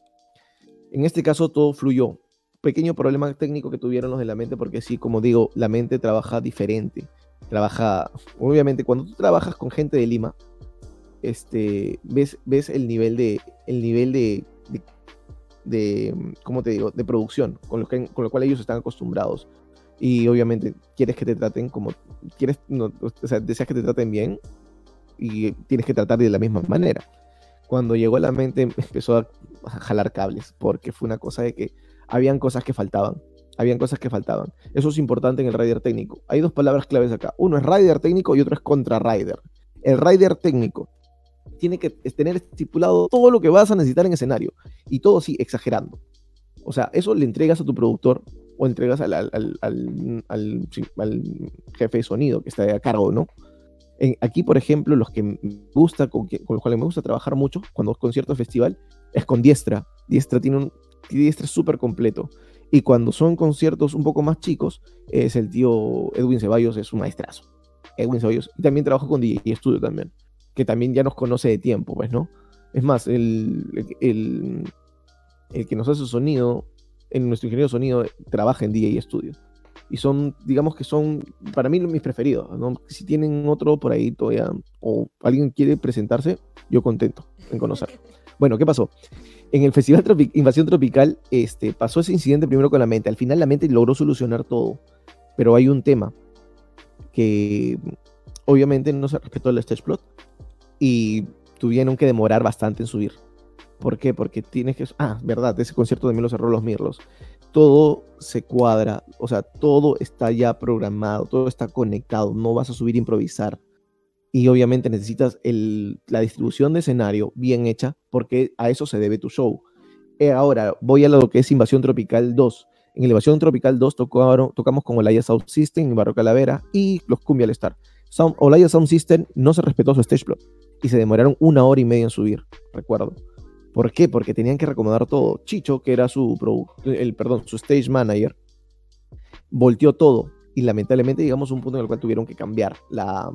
En este caso todo fluyó. Pequeño problema técnico que tuvieron los de La Mente, porque sí, como digo, La Mente trabaja diferente. Trabaja. Obviamente, cuando tú trabajas con gente de Lima, este, ves, ves el nivel de. El nivel de de, ¿cómo te digo?, de producción, con lo, que, con lo cual ellos están acostumbrados. Y obviamente quieres que te traten como, quieres, o sea, deseas que te traten bien y tienes que tratar de la misma manera. Cuando llegó a la mente [LAUGHS] empezó a jalar cables, porque fue una cosa de que habían cosas que faltaban. Habían cosas que faltaban. Eso es importante en el rider técnico. Hay dos palabras claves acá. Uno es rider técnico y otro es contra rider. El rider técnico tiene que tener estipulado todo lo que vas a necesitar en escenario. Y todo sí, exagerando. O sea, eso le entregas a tu productor o entregas al, jefe de sonido que está a cargo, ¿no? aquí, por ejemplo, los que me gusta, con, los cuales me gusta trabajar mucho cuando es concierto festival, es con Diestra. Diestra tiene un, diestra es súper completo. Y cuando son conciertos un poco más chicos, es el tío Edwin Ceballos, es un maestrazo. Edwin Ceballos. Y también trabajo con DJ Studio también, que también ya nos conoce de tiempo, pues, ¿no? Es más, el, el, el que nos hace sonido, en nuestro ingeniero de sonido, trabaja en DJ Studio. Y son, digamos que son, para mí, mis preferidos. Si tienen otro por ahí todavía, o alguien quiere presentarse, yo contento en conocerlo. [LAUGHS] Bueno, ¿qué pasó? En el Festival Invasión Tropical este, pasó ese incidente primero con la mente. Al final la mente logró solucionar todo. Pero hay un tema que obviamente no se respetó el stage plot y tuvieron que demorar bastante en subir. ¿Por qué? Porque tienes que... Ah, verdad, ese concierto también lo cerró los Mirlos. Todo se cuadra, o sea, todo está ya programado, todo está conectado, no vas a subir a improvisar. Y obviamente necesitas el, la distribución de escenario bien hecha porque a eso se debe tu show. Eh, ahora voy a lo que es Invasión Tropical 2. En Invasión Tropical 2 tocamos con Olaya Sound System, Barro Calavera y los Cumbia All Star. Sound, Olaya Sound System no se respetó su stage plot y se demoraron una hora y media en subir, recuerdo. ¿Por qué? Porque tenían que recomendar todo. Chicho, que era su, el, perdón, su stage manager, volteó todo y lamentablemente llegamos a un punto en el cual tuvieron que cambiar la,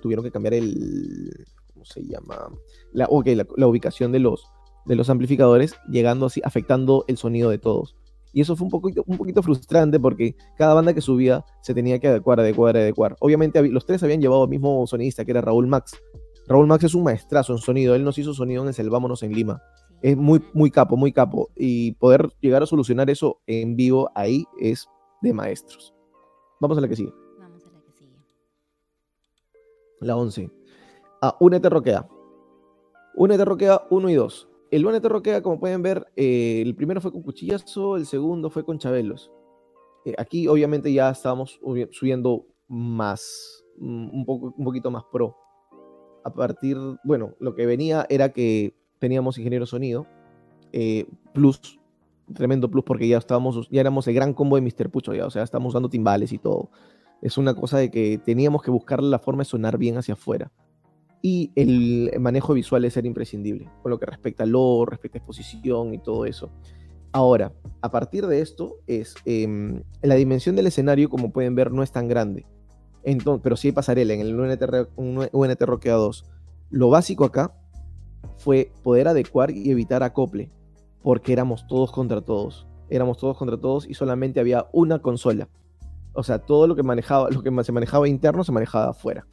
tuvieron que cambiar el, ¿cómo se llama? La, la, ubicación de los, de los amplificadores, llegando así, afectando el sonido de todos. Y eso fue un poquito, un poquito frustrante porque cada banda que subía se tenía que adecuar, adecuar, adecuar. Obviamente los tres habían llevado al mismo sonidista que era Raúl Max. Raúl Max es un maestrazo en sonido. Él nos hizo sonido en el Selvámonos en Lima es muy, muy capo, muy capo. Y poder llegar a solucionar eso en vivo ahí es de maestros. Vamos a la que sigue. Vamos a la que sigue. La 11. Ah, Únete Roquea. Únete Roquea 1 y 2. El Únete Roquea, como pueden ver, eh, el primero fue con Cuchillazo, el segundo fue con Chabelos. Eh, aquí obviamente ya estábamos subiendo más, mm, un, poco, un poquito más pro. A partir, bueno, lo que venía era que teníamos ingeniero sonido, eh, plus, tremendo plus porque ya estábamos, ya éramos el gran combo de Mr. Pucho, ya, o sea, estamos usando timbales y todo. Es una cosa de que teníamos que buscar la forma de sonar bien hacia afuera. Y el manejo visual es ser imprescindible, con lo que respecta a lo, respecta a exposición y todo eso. Ahora, a partir de esto, es em, la dimensión del escenario, como pueden ver, no es tan grande. Entonces, pero sí hay pasarela en el UNT, UNT Rockea 2. Lo básico acá fue poder adecuar y evitar acople, porque éramos todos contra todos. Éramos todos contra todos y solamente había una consola. O sea, todo lo que manejaba, lo que se manejaba interno se manejaba afuera.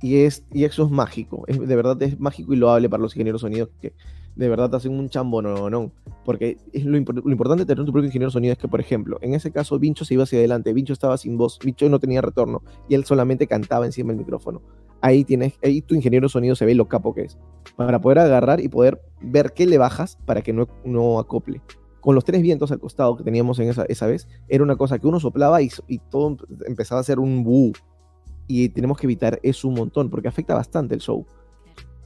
Y, es, y eso es mágico, es, de verdad es mágico y loable para los ingenieros sonidos que de verdad hacen un chambo no, no, porque es lo, lo, importante de tener tu propio ingeniero sonido es que, por ejemplo, en ese caso Vincho se iba hacia adelante, Vincho estaba sin voz, Vincho no tenía retorno y él solamente cantaba encima del micrófono ahí tienes, ahí tu ingeniero de sonido se ve lo capo que es. Para poder agarrar y poder ver qué le bajas para que no, no acople. Con los tres vientos al costado que teníamos en esa, esa vez, era una cosa que uno soplaba y, y todo empezaba a ser un bu. Y tenemos que evitar eso un montón porque afecta bastante el show.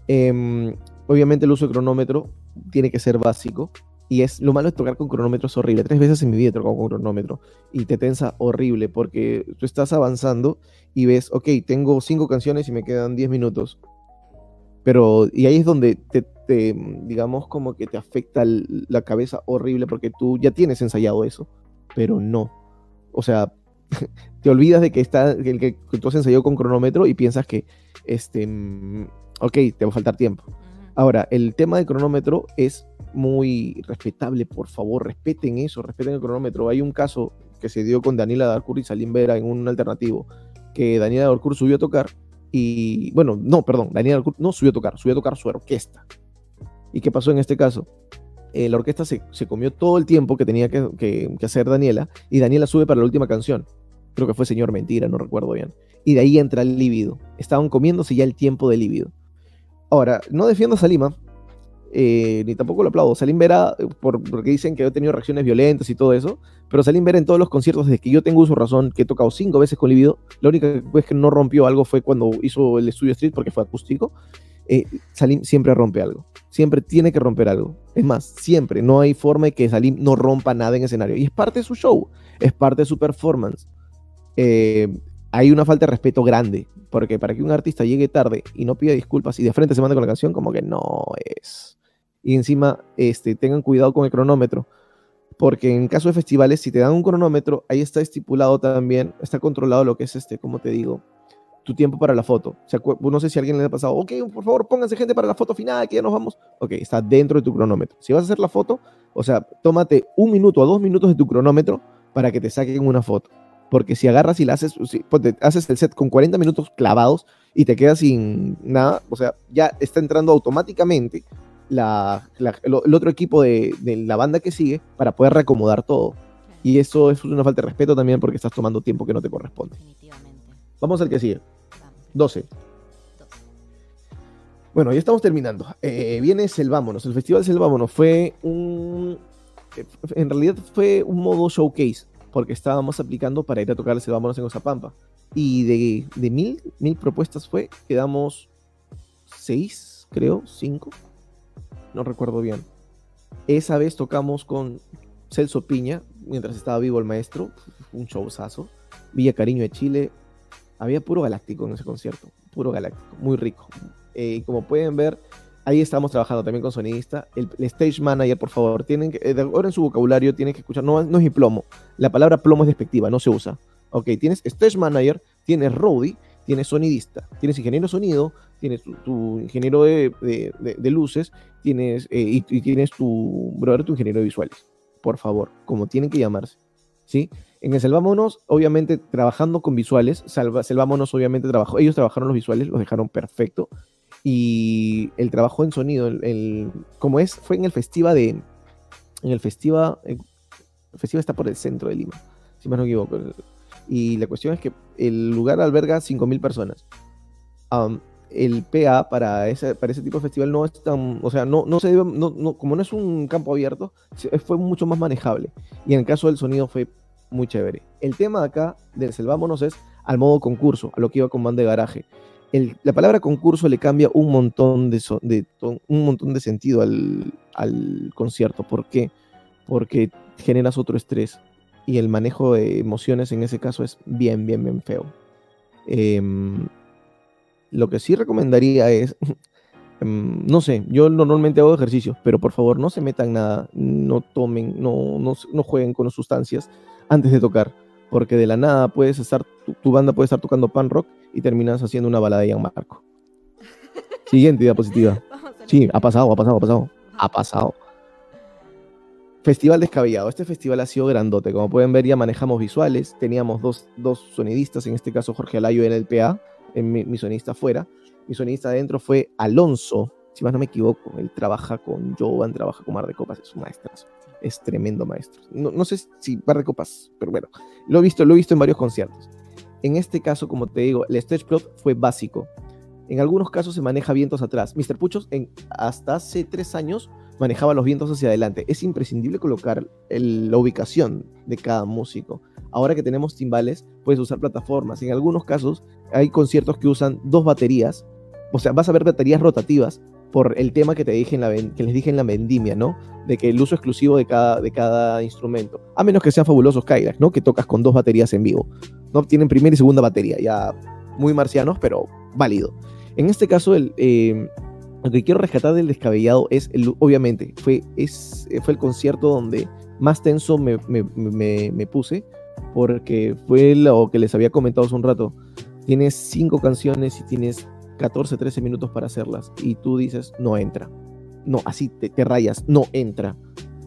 Em, obviamente el uso de cronómetro tiene que ser básico. Y es lo malo es tocar con cronómetro es horrible. Tres veces en mi vida he con cronómetro y te tensa horrible porque tú estás avanzando y ves, ok, tengo cinco canciones y me quedan diez minutos. Pero, y ahí es donde te, digamos, como que te afecta la cabeza horrible porque tú ya tienes ensayado eso, pero no. O sea, [LAUGHS] te olvidas de que, está, que, que tú has ensayado con cronómetro y piensas que, este, mm, ok, te va a faltar tiempo. Ahora, el tema del cronómetro es muy respetable, por favor, respeten eso, respeten el cronómetro. Hay un caso que se dio con Daniela Darkur y Salim Vera en un alternativo, que Daniela Darkur subió a tocar y, bueno, no, perdón, Daniela Darkur no subió a tocar, subió a tocar su orquesta. ¿Y qué pasó en este caso? Eh, la orquesta se, comió todo el tiempo que tenía que, que, hacer Daniela y Daniela sube para la última canción. Creo que fue Señor Mentira, no recuerdo bien. Y de ahí entra el líbido. Estaban comiéndose ya el tiempo del líbido. Ahora, no defiendo a Salima, eh, ni tampoco lo aplaudo. Salim Vera, eh, por, porque dicen que he tenido reacciones violentas y todo eso, pero Salim Vera en todos los conciertos, desde que yo tengo uso razón, que he tocado cinco veces con Libido, la única vez que no rompió algo fue cuando hizo el Studio Street, porque fue acústico. Eh, Salim siempre rompe algo, siempre tiene que romper algo. Es más, siempre, no hay forma de que Salim no rompa nada en escenario. Y es parte de su show, es parte de su performance. hay una falta de respeto grande, porque para que un artista llegue tarde y no pida disculpas y de frente se mande con la canción, como que no es y encima este, tengan cuidado con el cronómetro. porque en caso de festivales, si te dan un cronómetro, ahí está estipulado también, está controlado lo que es este, como te digo, tu tiempo para la foto. O sea, no sé si a alguien le ha pasado, ok, por favor, pónganse gente para la foto final, que ya nos vamos. Ok, está dentro de tu cronómetro. Si vas a hacer la foto, o sea, tómate un minuto o dos minutos de tu cronómetro para que te saquen una foto. Porque si agarras y la haces, si, haces el set con 40 minutos clavados y te quedas sin nada, o sea, ya está entrando automáticamente la, el otro equipo de, de la banda que sigue para poder reacomodar todo. Y eso es una falta de respeto también porque estás tomando tiempo que no te corresponde. Vamos al que sigue. 12. Bueno, ya estamos terminando. Eh, viene Selvámonos. El Festival Selvámonos fue un. En realidad fue un modo showcase, porque estábamos aplicando para ir a tocar el Selvámonos en Osapampa. Y de, de mil, mil propuestas fue, quedamos seis, creo, cinco. No recuerdo bien. Esa vez tocamos con Celso Piña, mientras estaba vivo el maestro. Un showzazo. Villa Cariño de Chile, había puro galáctico en ese concierto, puro galáctico, muy rico. Eh, como pueden ver, ahí estamos trabajando también con sonidista. El, stage manager, por favor, tienen que, eh, ahora en su vocabulario tienen que escuchar, no, no es mi plomo, la palabra plomo es despectiva, no se usa. Ok, tienes stage manager, tienes roadie, tienes sonidista, tienes ingeniero sonido, tienes tu, ingeniero de, de, luces, tienes, eh, y, tienes tu, brother, tu ingeniero de visuales. Por favor, como tienen que llamarse. ¿Sí? En el Selvámonos, obviamente trabajando con visuales, Salva, Selvámonos obviamente trabajó, ellos trabajaron los visuales, los dejaron perfecto. Y el trabajo en sonido, el, como es, fue en el festival de, en el festival, el festival está por el centro de Lima, si más no equivoco. Y la cuestión es que el lugar alberga 5.000 personas. el PA para ese, para ese tipo de festival no es tan, o sea, no, no se debe, no, no, como no es un campo abierto, fue mucho más manejable. Y en el caso del sonido fue muy chévere. El tema acá del Selvámonos es al modo concurso, a lo que iba con banda de garaje. La palabra concurso le cambia un montón de, un montón de sentido al, concierto. ¿Por qué? Porque generas otro estrés y el manejo de emociones en ese caso es bien, bien, bien feo. Em, lo que sí recomendaría es, [LAUGHS] em, no sé, yo normalmente hago ejercicio, pero por favor no se metan nada, no tomen, no, no, no jueguen con sustancias antes de tocar, porque de la nada puedes estar, tu, banda puede estar tocando pan rock y terminas haciendo una balada de Marco. [LAUGHS] Siguiente diapositiva. Sí, ha pasado, ha pasado, ha pasado. Ha pasado. Festival descabellado. Este festival ha sido grandote. Como pueden ver, ya manejamos visuales. Teníamos dos, dos sonidistas, en este caso Jorge Alayo en el PA, en mi, mi sonista afuera. Mi sonista adentro fue Alonso, si más no me equivoco. Él trabaja con Jovan, trabaja con Mar de Copas, es un maestrazo es tremendo maestro. No, sé si de copas, pero bueno, lo he visto, lo he visto en varios conciertos. En este caso, como te digo, el stage plot fue básico. En algunos casos se maneja vientos atrás. Mr. Puchos, en, hasta hace tres años, manejaba los vientos hacia adelante. Es imprescindible colocar la ubicación de cada músico. Ahora que tenemos timbales, puedes usar plataformas. En algunos casos, hay conciertos que usan dos baterías. O sea, vas a ver baterías rotativas por el tema que, te dije en la, que les dije en la vendimia, ¿no? De que el uso exclusivo de cada, de cada instrumento, a menos que sean fabulosos Kylax, ¿no? Que tocas con dos baterías en vivo, ¿no? Tienen primera y segunda batería, ya muy marcianos, pero válido. En este caso, el, em, lo que quiero rescatar del descabellado es, el, obviamente, fue, es, fue el concierto donde más tenso me, me, me, me puse, porque fue lo que les había comentado hace un rato. Tienes cinco canciones y tienes 14, 13 minutos para hacerlas y tú dices, no entra. No, así te, rayas, no entra.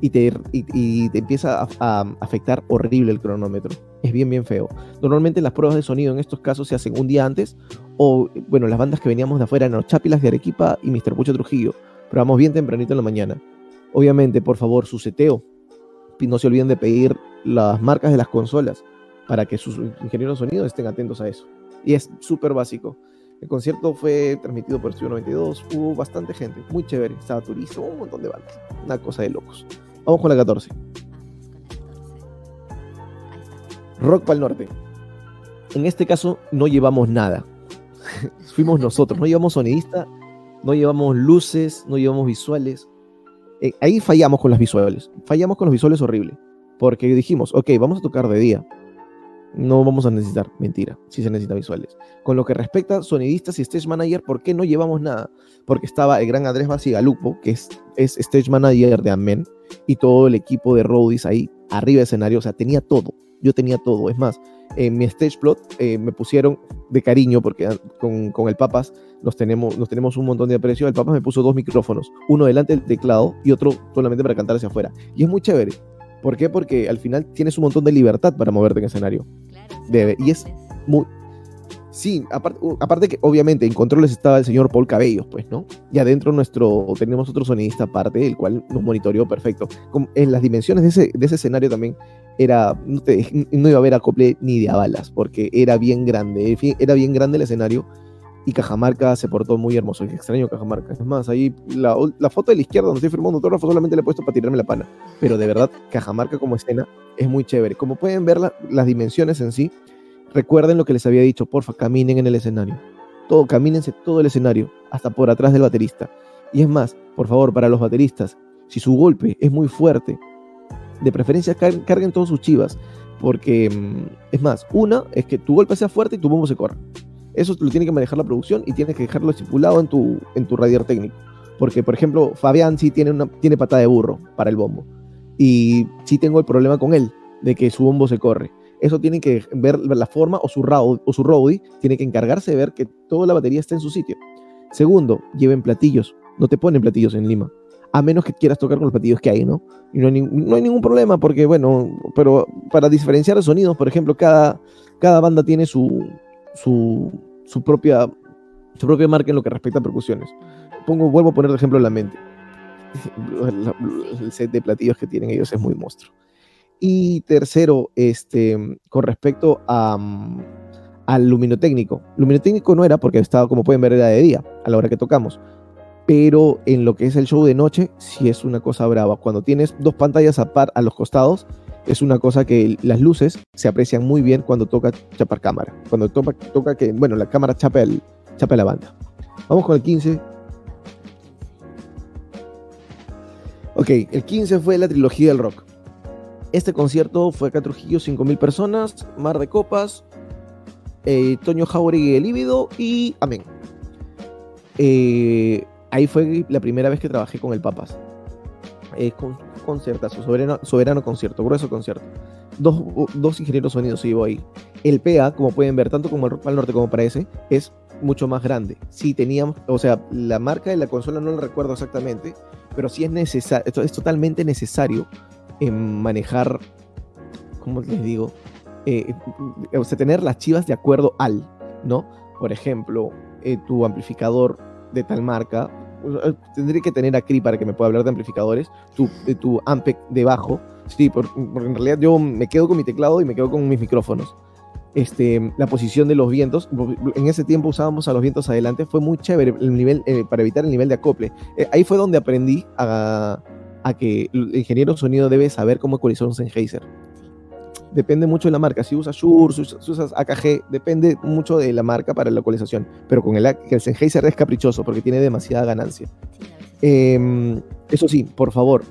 Y te, y, te empieza a, afectar horrible el cronómetro. Es bien, bien feo. Normalmente las pruebas de sonido en estos casos se hacen un día antes o, bueno, las bandas que veníamos de afuera los Chapilas de Arequipa y Mr. Pucho Trujillo. Pero vamos bien tempranito en la mañana. Obviamente, por favor, su seteo. No se olviden de pedir las marcas de las consolas para que sus ingenieros de sonido estén atentos a eso. Y es súper básico. El concierto fue transmitido por Estudio 92, hubo bastante gente, muy chévere, estaba turismo, un montón de bandas, una cosa de locos. Vamos con la 14. Rock para el norte. En este caso no llevamos nada. [LAUGHS] Fuimos nosotros, no llevamos sonidista, no llevamos luces, no llevamos visuales. Eh, ahí fallamos con las visuales. Fallamos con los visuales horrible. Porque dijimos, ok, vamos a tocar de día. No vamos a necesitar, mentira, sí se necesita visuales. Con lo que respecta a sonidistas y stage manager, ¿por qué no llevamos nada? Porque estaba el gran Andrés Basigalupo, que es, es stage manager de Amen, y todo el equipo de roadies ahí arriba de escenario, o sea, tenía todo, yo tenía todo, es más, en mi stage plot eh, me pusieron de cariño, porque con, con, el Papas nos tenemos, nos tenemos un montón de aprecio, el Papas me puso dos micrófonos, uno delante del teclado y otro solamente para cantar hacia afuera, y es muy chévere, ¿Por qué? Porque al final tienes un montón de libertad para moverte en escenario. Debe, y es muy... Sí, aparte, aparte que obviamente en controles estaba el señor Paul Cabellos, pues, ¿no? Y adentro nuestro, tenemos otro sonidista aparte, el cual nos monitoreó perfecto. en las dimensiones de ese, de ese escenario también era, no, no iba a haber acople ni de a balas, porque era bien grande, era bien grande el escenario y Cajamarca se portó muy hermoso. Es extraño Cajamarca. Es más, ahí la, foto de la izquierda donde estoy firmando autógrafo solamente le he puesto para tirarme la pana. Pero de verdad, Cajamarca como escena es muy chévere. Como pueden ver las dimensiones en sí, recuerden lo que les había dicho. Porfa, caminen en el escenario. Todo, camínense todo el escenario, hasta por atrás del baterista. Y es más, por favor, para los bateristas, si su golpe es muy fuerte, de preferencia carguen todos sus chivas. Porque, mm, es más, una es que tu golpe sea fuerte y tu bombo se corra. Eso lo tiene que manejar la producción y tienes que dejarlo estipulado en tu, en tu radiador técnico. Porque, por ejemplo, Fabián sí tiene, una, tiene patada de burro para el bombo. Y sí tengo el problema con él, de que su bombo se corre. Eso tiene que ver, la forma o su, road, o su tiene que encargarse de ver que toda la batería está en su sitio. Segundo, lleven platillos. No te ponen platillos en Lima. A menos que quieras tocar con los platillos que hay, ¿no? Y no hay, no hay ningún problema porque, bueno, pero para diferenciar los sonidos, por ejemplo, cada, cada banda tiene su, su, propia, su propia marca en lo que respecta a percusiones. Pongo, vuelvo a poner de ejemplo la mente. [LAUGHS] El set de platillos que tienen ellos es muy monstruo. Y tercero, este, con respecto a, mm, al luminotécnico. Luminotécnico no era porque estaba, como pueden ver, era de día, a la hora que tocamos. Pero en lo que es el show de noche, sí es una cosa brava. Cuando tienes dos pantallas a par a los costados, es una cosa que las luces se aprecian muy bien cuando toca chapar cámara. Cuando toca, toca que, bueno, la cámara chapa, el, chapa la banda. Vamos con el 15. Ok, el 15 fue la trilogía del rock. Este concierto fue acá Trujillo, 5.000 personas, Mar de Copas, eh, Toño Jauregui el Líbido y Amén. Eh, ahí fue la primera vez que trabajé con el Papas. Eh, con, conciertazo, soberano, soberano concierto, grueso concierto. Dos, dos ingenieros sonidos llevó ahí. El PA, como pueden ver, tanto como el Rock Norte como para ese, es mucho más grande. Sí teníamos, o sea, la marca de la consola no la recuerdo exactamente, pero sí es necesario, es totalmente necesario en eh, manejar, ¿cómo les digo? Eh, o sea, tener las chivas de acuerdo al, ¿no? Por ejemplo, eh, tu amplificador de tal marca tendría que tener a CRI para que me pueda hablar de amplificadores, tu, de tu Ampeg debajo. Sí, porque en realidad yo me quedo con mi teclado y me quedo con mis micrófonos. Este, la posición de los vientos, en ese tiempo usábamos a los vientos adelante, fue muy chévere el nivel, eh, para evitar el nivel de acople. Eh, ahí fue donde aprendí a, a, que el ingeniero sonido debe saber cómo ecualizar un Sennheiser depende mucho de la marca. Si usas Shure, si usas, AKG, depende mucho de la marca para la localización. Pero con el, el Sennheiser es caprichoso porque tiene demasiada ganancia. Em, eso sí, por favor,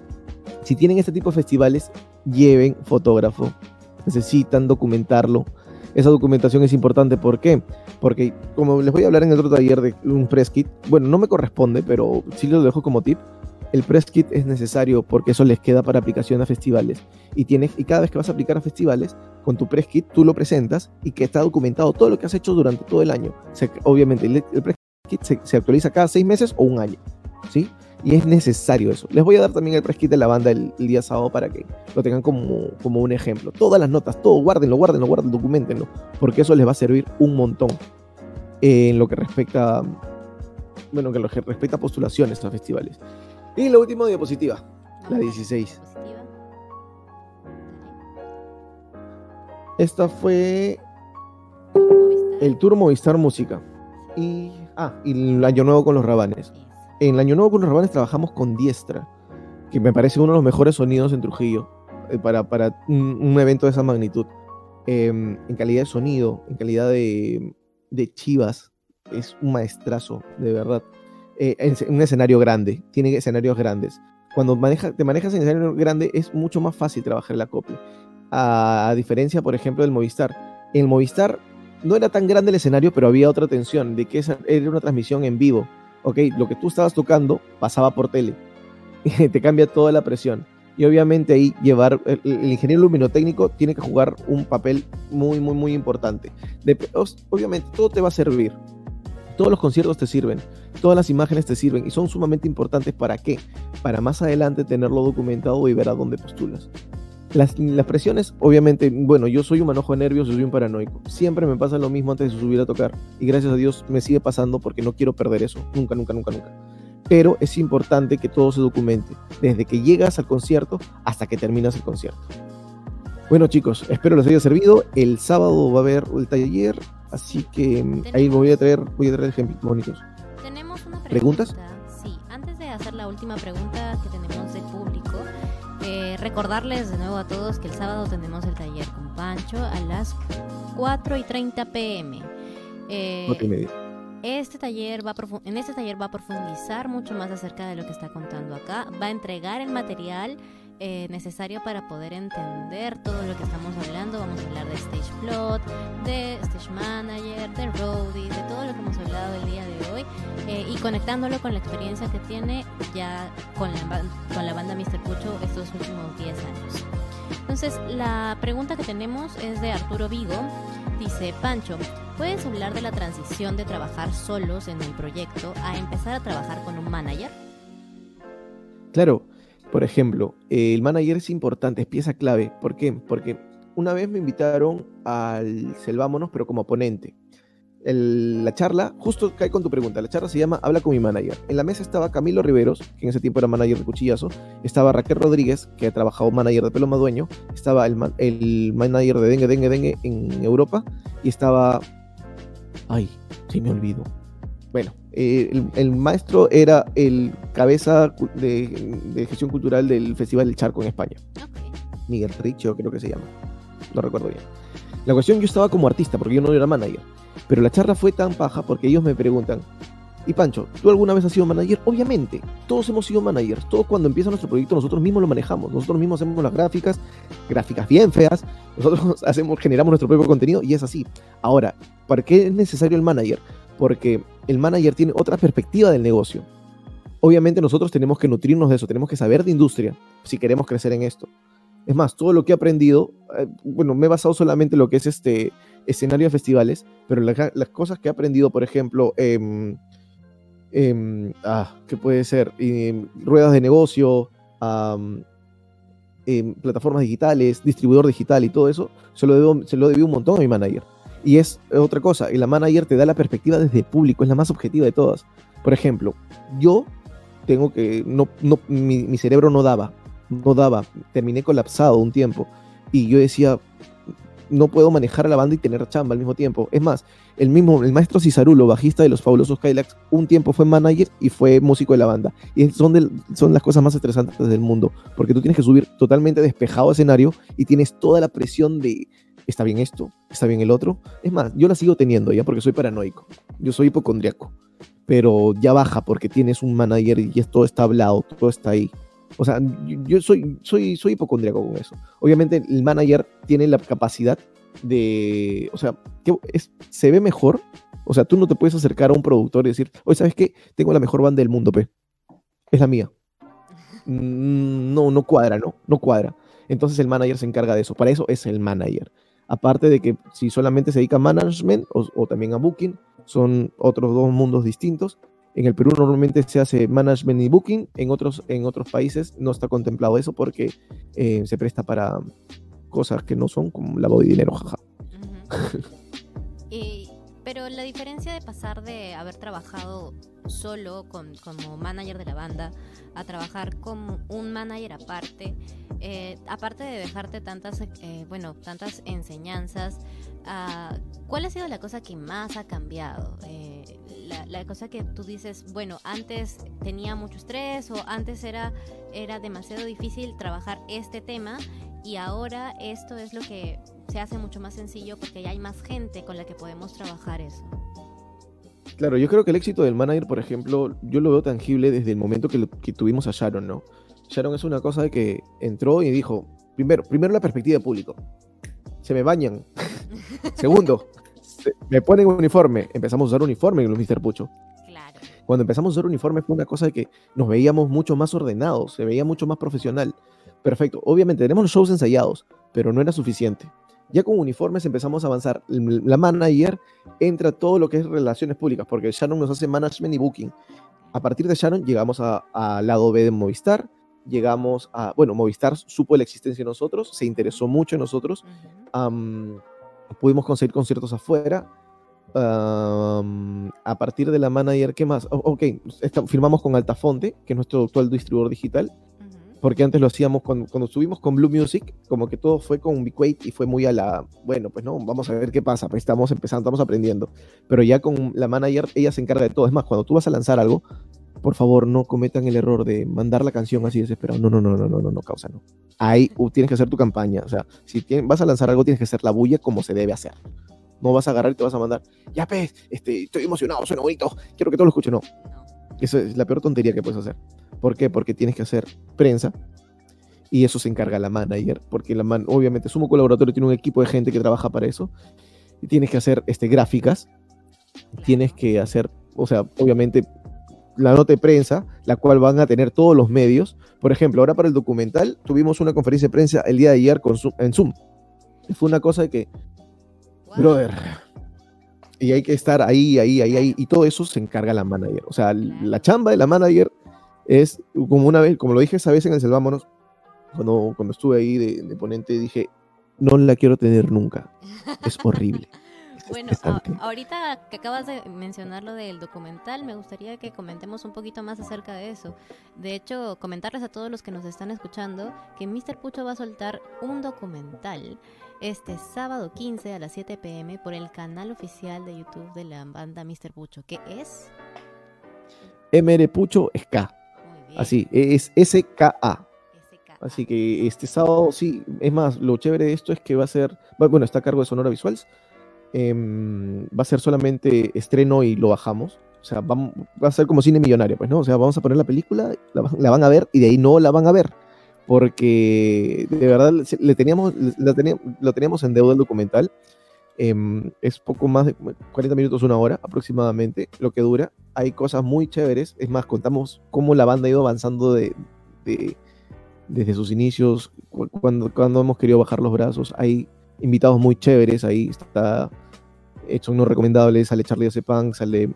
si tienen este tipo de festivales, lleven fotógrafo. Necesitan documentarlo. Esa documentación es importante. ¿Por qué? Porque, como les voy a hablar en el otro taller de un press kit, bueno, no me corresponde, pero sí lo dejo como tip el press kit es necesario porque eso les queda para aplicación a festivales. Y, tienes, y cada vez que vas a aplicar a festivales, con tu press kit tú lo presentas y que está documentado todo lo que has hecho durante todo el año. obviamente, el, press kit se, actualiza cada seis meses o un año. ¿sí? Y es necesario eso. Les voy a dar también el press kit de la banda el, día sábado para que lo tengan como, como un ejemplo. Todas las notas, todo, guárdenlo, guárdenlo, guárdenlo, documentenlo. Porque eso les va a servir un montón en lo que respecta, bueno, que lo que respecta a postulaciones a festivales. Y la última diapositiva, la 16. Esta fue el Tour Movistar Música. Y, ah, y el Año Nuevo con los Rabanes. En el Año Nuevo con los Rabanes trabajamos con Diestra, que me parece uno de los mejores sonidos en Trujillo eh, para, para un, evento de esa magnitud. Em, en calidad de sonido, en calidad de, de chivas, es un maestrazo, de verdad en eh, un escenario grande, tiene escenarios grandes. Cuando maneja, te manejas en escenario grande es mucho más fácil trabajar el acople. A, diferencia, por ejemplo, del Movistar, En Movistar no era tan grande el escenario, pero había otra tensión, de que esa era una transmisión en vivo. Ok, lo que tú estabas tocando pasaba por tele. [LAUGHS] te cambia toda la presión. Y obviamente ahí llevar, el, ingeniero luminotécnico tiene que jugar un papel muy, muy, muy importante. obviamente todo te va a servir. Todos los conciertos te sirven, todas las imágenes te sirven y son sumamente importantes para qué? Para más adelante tenerlo documentado y ver a dónde postulas. Las, presiones, obviamente, bueno, yo soy un manojo de nervios, soy un paranoico. Siempre me pasa lo mismo antes de subir a tocar. Y gracias a Dios me sigue pasando porque no quiero perder eso. Nunca, nunca, nunca, nunca. Pero es importante que todo se documente, desde que llegas al concierto hasta que terminas el concierto. Bueno chicos, espero les haya servido. El sábado va a haber el taller, así que mm, ahí voy a traer, voy a traer ejemplos bonitos. ¿Preguntas? Sí, antes de hacer la última pregunta que tenemos del público, eh, recordarles de nuevo a todos que el sábado tenemos el taller con Pancho a las 4 y 30 pm. Eh. Este taller va en este taller va a profundizar mucho más acerca de lo que está contando acá. Va a entregar el material eh, necesario para poder entender todo lo que estamos hablando. Vamos a hablar de Stage Plot, de Stage Manager, de Roadie, de todo lo que hemos hablado el día de hoy eh, y conectándolo con la experiencia que tiene ya con la, con la banda Mr. Pucho estos últimos 10 años. Entonces, la pregunta que tenemos es de Arturo Vigo. Dice, Pancho, ¿puedes hablar de la transición de trabajar solos en el proyecto a empezar a trabajar con un manager? Claro, por ejemplo, el manager es importante, es pieza clave. ¿Por qué? Porque una vez me invitaron al Selvámonos, pero como ponente la charla, justo cae con tu pregunta, la charla se llama Habla con mi manager. En la mesa estaba Camilo Riveros, que en ese tiempo era manager de Cuchillazo, estaba Raquel Rodríguez, que ha trabajado manager de Pelo Madueño, estaba el, el manager de Dengue, Dengue, Dengue en Europa, y estaba... Ay, sí me olvido. Bueno, eh, el, maestro era el cabeza de, gestión cultural del Festival del Charco en España. Miguel Richo, creo que se llama. No recuerdo bien. La cuestión, yo estaba como artista, porque yo no era manager. Pero la charla fue tan paja porque ellos me preguntan, y Pancho, ¿tú alguna vez has sido manager? Obviamente, todos hemos sido managers. Todos cuando empieza nuestro proyecto nosotros mismos lo manejamos. Nosotros mismos hacemos las gráficas, gráficas bien feas. [LAUGHS] Nosotros hacemos, generamos nuestro propio contenido y es así. Ahora, ¿para qué es necesario el manager? Porque el manager tiene otra perspectiva del negocio. Obviamente nosotros tenemos que nutrirnos de eso, tenemos que saber de industria si queremos crecer en esto. Es más, todo lo que he aprendido, eh, bueno, me he basado solamente en lo que es este escenario de festivales, pero las cosas que he aprendido, por ejemplo, eh, ah, ¿qué puede ser? ruedas de negocio, plataformas digitales, distribuidor digital y todo eso, se lo, debo, se lo debí un montón a mi manager. Y es otra cosa, y la manager te da la perspectiva desde público, es la más objetiva de todas. Por ejemplo, yo tengo que, no, no, mi cerebro no daba no daba, terminé colapsado un tiempo y yo decía, no puedo manejar a la banda y tener chamba al mismo tiempo. Es más, el mismo, el maestro Cizarulo, bajista de los fabulosos Kylax, un tiempo fue manager y fue músico de la banda. Y son, son las cosas más estresantes del mundo, porque tú tienes que subir totalmente despejado a escenario y tienes toda la presión de, ¿está bien esto? ¿Está bien el otro? Es más, yo la sigo teniendo ya porque soy paranoico, yo soy hipocondriaco, pero ya baja porque tienes un manager y todo está hablado, todo está ahí. O sea, yo soy, soy, soy hipocondriaco con eso. Obviamente el manager tiene la capacidad de, o sea, que se ve mejor. O sea, tú no te puedes acercar a un productor y decir, oye, ¿sabes qué? Tengo la mejor banda del mundo, pe. Es la mía. Mm, no, no cuadra, ¿no? No cuadra. Entonces el manager se encarga de eso. Para eso es el manager. Aparte de que si solamente se dedica a management o también a booking, son otros dos mundos distintos. En el Perú normalmente se hace management y booking, en otros, en otros países no está contemplado eso porque eh, se presta para cosas que no son como lavado de dinero, jaja. [LAUGHS] pero la diferencia de pasar de haber trabajado solo como manager de la banda a trabajar como un manager aparte, eh, aparte de dejarte tantas, eh, bueno, tantas enseñanzas, uh, ¿cuál ha sido la cosa que más ha cambiado? Eh, la, cosa que tú dices, bueno, antes tenía mucho estrés o antes era, era demasiado difícil trabajar este tema y ahora esto es lo que se hace mucho más sencillo porque ya hay más gente con la que podemos trabajar eso. Claro, yo creo que el éxito del manager, por ejemplo, yo lo veo tangible desde el momento que tuvimos a Sharon, ¿no? Sharon es una cosa de que entró y dijo, primero, primero la perspectiva de público. Se me bañan. [LAUGHS] Segundo, me ponen uniforme. Empezamos a usar uniforme en los Mr. Pucho. Claro. Cuando empezamos a usar uniforme fue una cosa de que nos veíamos mucho más ordenados, se veía mucho más profesional. Perfecto. Obviamente tenemos los shows ensayados, pero no era suficiente. Ya con uniformes empezamos a avanzar. La manager entra todo lo que es relaciones públicas, porque Shannon nos hace management y booking. A partir de Shannon llegamos al lado B de Movistar, llegamos a, bueno, Movistar supo la existencia de nosotros, se interesó mucho en nosotros, pudimos conseguir conciertos afuera. a partir de la manager, ¿qué más? ok, firmamos con Altafonte, que es nuestro actual distribuidor digital, porque antes lo hacíamos cuando, cuando estuvimos con Blue Music, como que todo fue con Weight y fue muy a la, bueno, pues no, vamos a ver qué pasa, pues estamos empezando, estamos aprendiendo, pero ya con la manager, ella se encarga de todo, es más, cuando tú vas a lanzar algo, por favor, no cometan el error de mandar la canción así desesperado. No, no, no, no, no, no, no, causa, no. Ahí tienes que hacer tu campaña. O sea, si vas a lanzar algo, tienes que hacer la bulla como se debe hacer. No vas a agarrar y te vas a mandar, ya ves, este, estoy emocionado, suena bonito, quiero que todo lo escuchen. No. Eso es la peor tontería que puedes hacer. ¿Por qué? Porque tienes que hacer prensa y eso se encarga la manager, porque la man, obviamente Sumo Colaboratorio tiene un equipo de gente que trabaja para eso. Y tienes que hacer este, gráficas, tienes que hacer, o sea, obviamente la nota de prensa, la cual van a tener todos los medios. Por ejemplo, ahora para el documental tuvimos una conferencia de prensa el día de ayer con en Zoom. Fue una cosa de que, brother, y hay que estar ahí, ahí, ahí, ahí, y todo eso se encarga la manager. O sea, la chamba de la manager es como una vez, como lo dije esa vez en el Selvámonos, cuando, cuando estuve ahí de, de ponente, dije, no la quiero tener nunca. Es horrible. [LAUGHS] Bueno, ahorita que acabas de mencionar lo del documental, me gustaría que comentemos un poquito más acerca de eso. De hecho, comentarles a todos los que nos están escuchando que Mr. Pucho va a soltar un documental este sábado 15 a las 7 pm por el canal oficial de YouTube de la banda Mr. Pucho, que es MR Pucho SK. Así, es SKA. Así que este sábado, sí, es más, lo chévere de esto es que va a ser, bueno, está a cargo de Sonora Visuals, Em, va a ser solamente estreno y lo bajamos. O sea, va, a ser como cine millonario, pues, ¿no? O sea, vamos a poner la película, la, van a ver y de ahí no la van a ver. Porque de verdad le teníamos, teníamos, lo teníamos en deuda el documental. Em, es poco más de 40 minutos, una hora aproximadamente, lo que dura. Hay cosas muy chéveres. Es más, contamos cómo la banda ha ido avanzando de, desde sus inicios, cuando, cuando hemos querido bajar los brazos. Hay invitados muy chéveres. Ahí está hecho uno recomendable, sale Charlie Punk, sale...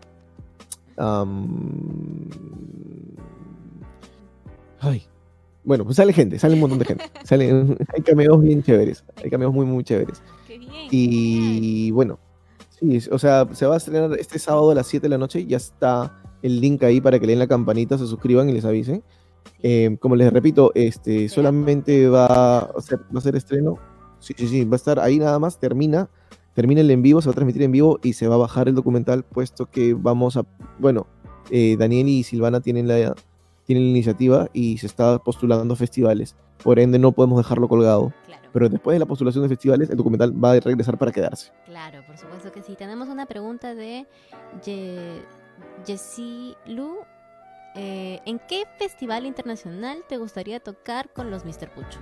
ay, bueno, pues sale gente, sale un montón de gente. [LAUGHS] Sale, [LAUGHS] hay cameos bien chéveres, hay cameos muy, muy chéveres. y bueno, sí, o sea, se va a estrenar este sábado a las 7 de la noche, ya está el link ahí para que leen la campanita, se suscriban y les avisen. Eh, como les repito, este solamente va a, ser, va a ser estreno. Sí, sí, sí, va a estar ahí nada más, termina termina el en vivo, se va a transmitir en vivo y se va a bajar el documental, puesto que vamos a, bueno, eh, Daniel y Silvana tienen la, tienen la iniciativa y se está postulando festivales. Por ende, no podemos dejarlo colgado. Pero después de la postulación de festivales, el documental va a regresar para quedarse. Claro, por supuesto que sí. Tenemos una pregunta de Jessie Lu. Eh, ¿En qué festival internacional te gustaría tocar con los Mr. Pucho?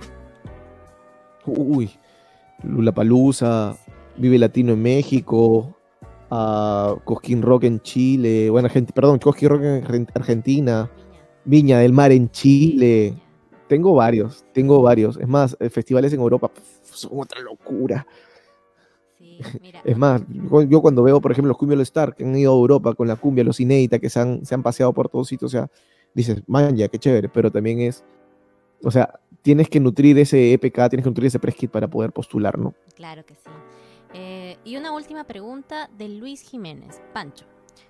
Uy, Lula Palusa, Vive Latino en México, a Cosquín Rock en Chile, bueno, perdón, Cosquín Rock en Argentina, Viña del Mar en Chile. Tengo varios, tengo varios. Es más, eh, festivales en Europa son otra locura. [LAUGHS] Es más, yo cuando veo, por ejemplo, los Cumbia Star que han ido a Europa con la cumbia, los Inédita, que se han, se han paseado por todos sitios, o sea, dices, man, ya, qué chévere, pero también es, o sea, tienes que nutrir ese EPK, tienes que nutrir ese preskit para poder postular, ¿no? Claro que sí. Eh, y una última pregunta de Luis Jiménez. Pancho,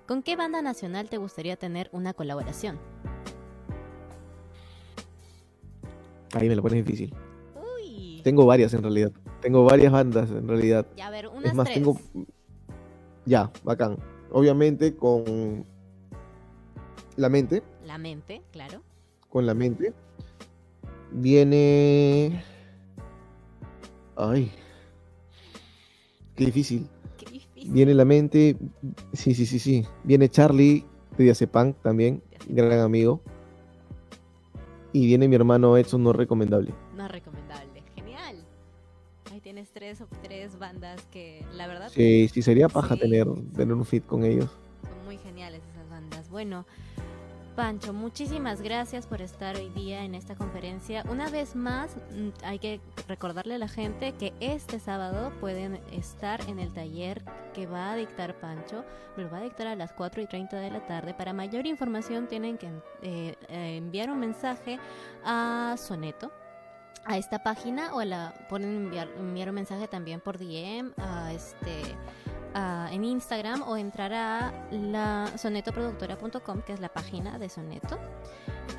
¿con qué banda nacional te gustaría tener una colaboración? Ahí me lo pones difícil. Uy. Tengo varias en realidad. Tengo varias bandas en realidad. Ya, a ver, unas es más, tengo. Ya, bacán. Obviamente con la mente. La mente, claro. Con la mente. Viene. Ay, Qué difícil. Viene la mente, sí, sí, sí, sí. Viene Charlie de Diazepam también, gran amigo. Y viene mi hermano Edson, no recomendable. No recomendable, genial. Ahí tienes tres, tres tres bandas que la verdad... Sí, sí, sería paja tener, tener un fit con ellos. Son muy geniales esas bandas. Bueno, Pancho, muchísimas gracias por estar hoy día en esta conferencia. Una vez más, mm, hay que recordarle a la gente que este sábado pueden estar en el taller que va a dictar Pancho. Lo va a dictar a las 4 y 30 de la tarde. Para mayor información tienen que eh, eh, enviar un mensaje a Soneto a esta página o la pueden enviar, enviar un mensaje también por DM a este en Instagram o entrar a la sonetoproductora.com, que es la página de Soneto.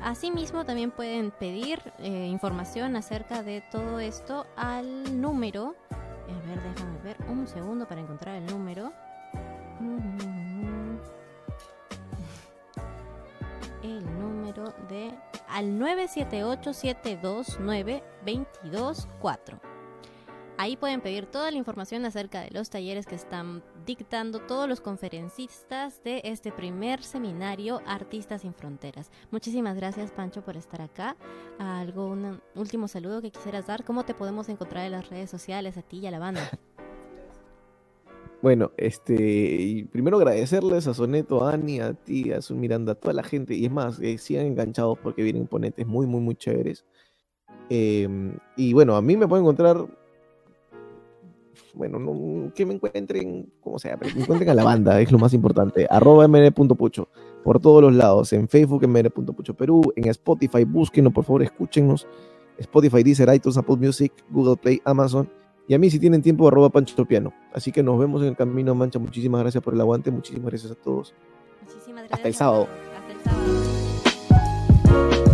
Asimismo, también pueden pedir eh, información acerca de todo esto al número. A ver, déjame ver un segundo para encontrar el número. [LAUGHS] El número de al 978 729 224. Ahí pueden pedir toda la información acerca de los talleres que están dictando todos los conferencistas de este primer seminario Artistas sin Fronteras. Muchísimas gracias Pancho por estar acá. ¿Algo, un último saludo que quisieras dar? ¿Cómo te podemos encontrar en las redes sociales a ti y a la banda? [LAUGHS] Bueno, este, primero agradecerles a Soneto, a Ani, a ti, a Sun Miranda, a toda la gente, y es más, eh, sigan enganchados porque vienen ponentes muy, muy, muy chéveres. Em, y bueno, a mí me pueden encontrar bueno, no, que me encuentren, como sea, pero que me encuentren a la banda, es lo más importante. Arroba mn.pucho, por todos los lados, en Facebook mn.pucho Perú, en Spotify, búsquenos, por favor, escúchenos. Spotify, Deezer, iTunes, Apple Music, Google Play, Amazon. Y a mí, si tienen tiempo, arroba Pancho Piano. Así que nos vemos en el camino, Mancha. Muchísimas gracias por el aguante, muchísimas gracias a todos. Muchísimas gracias. Hasta el sábado. Hasta el sábado.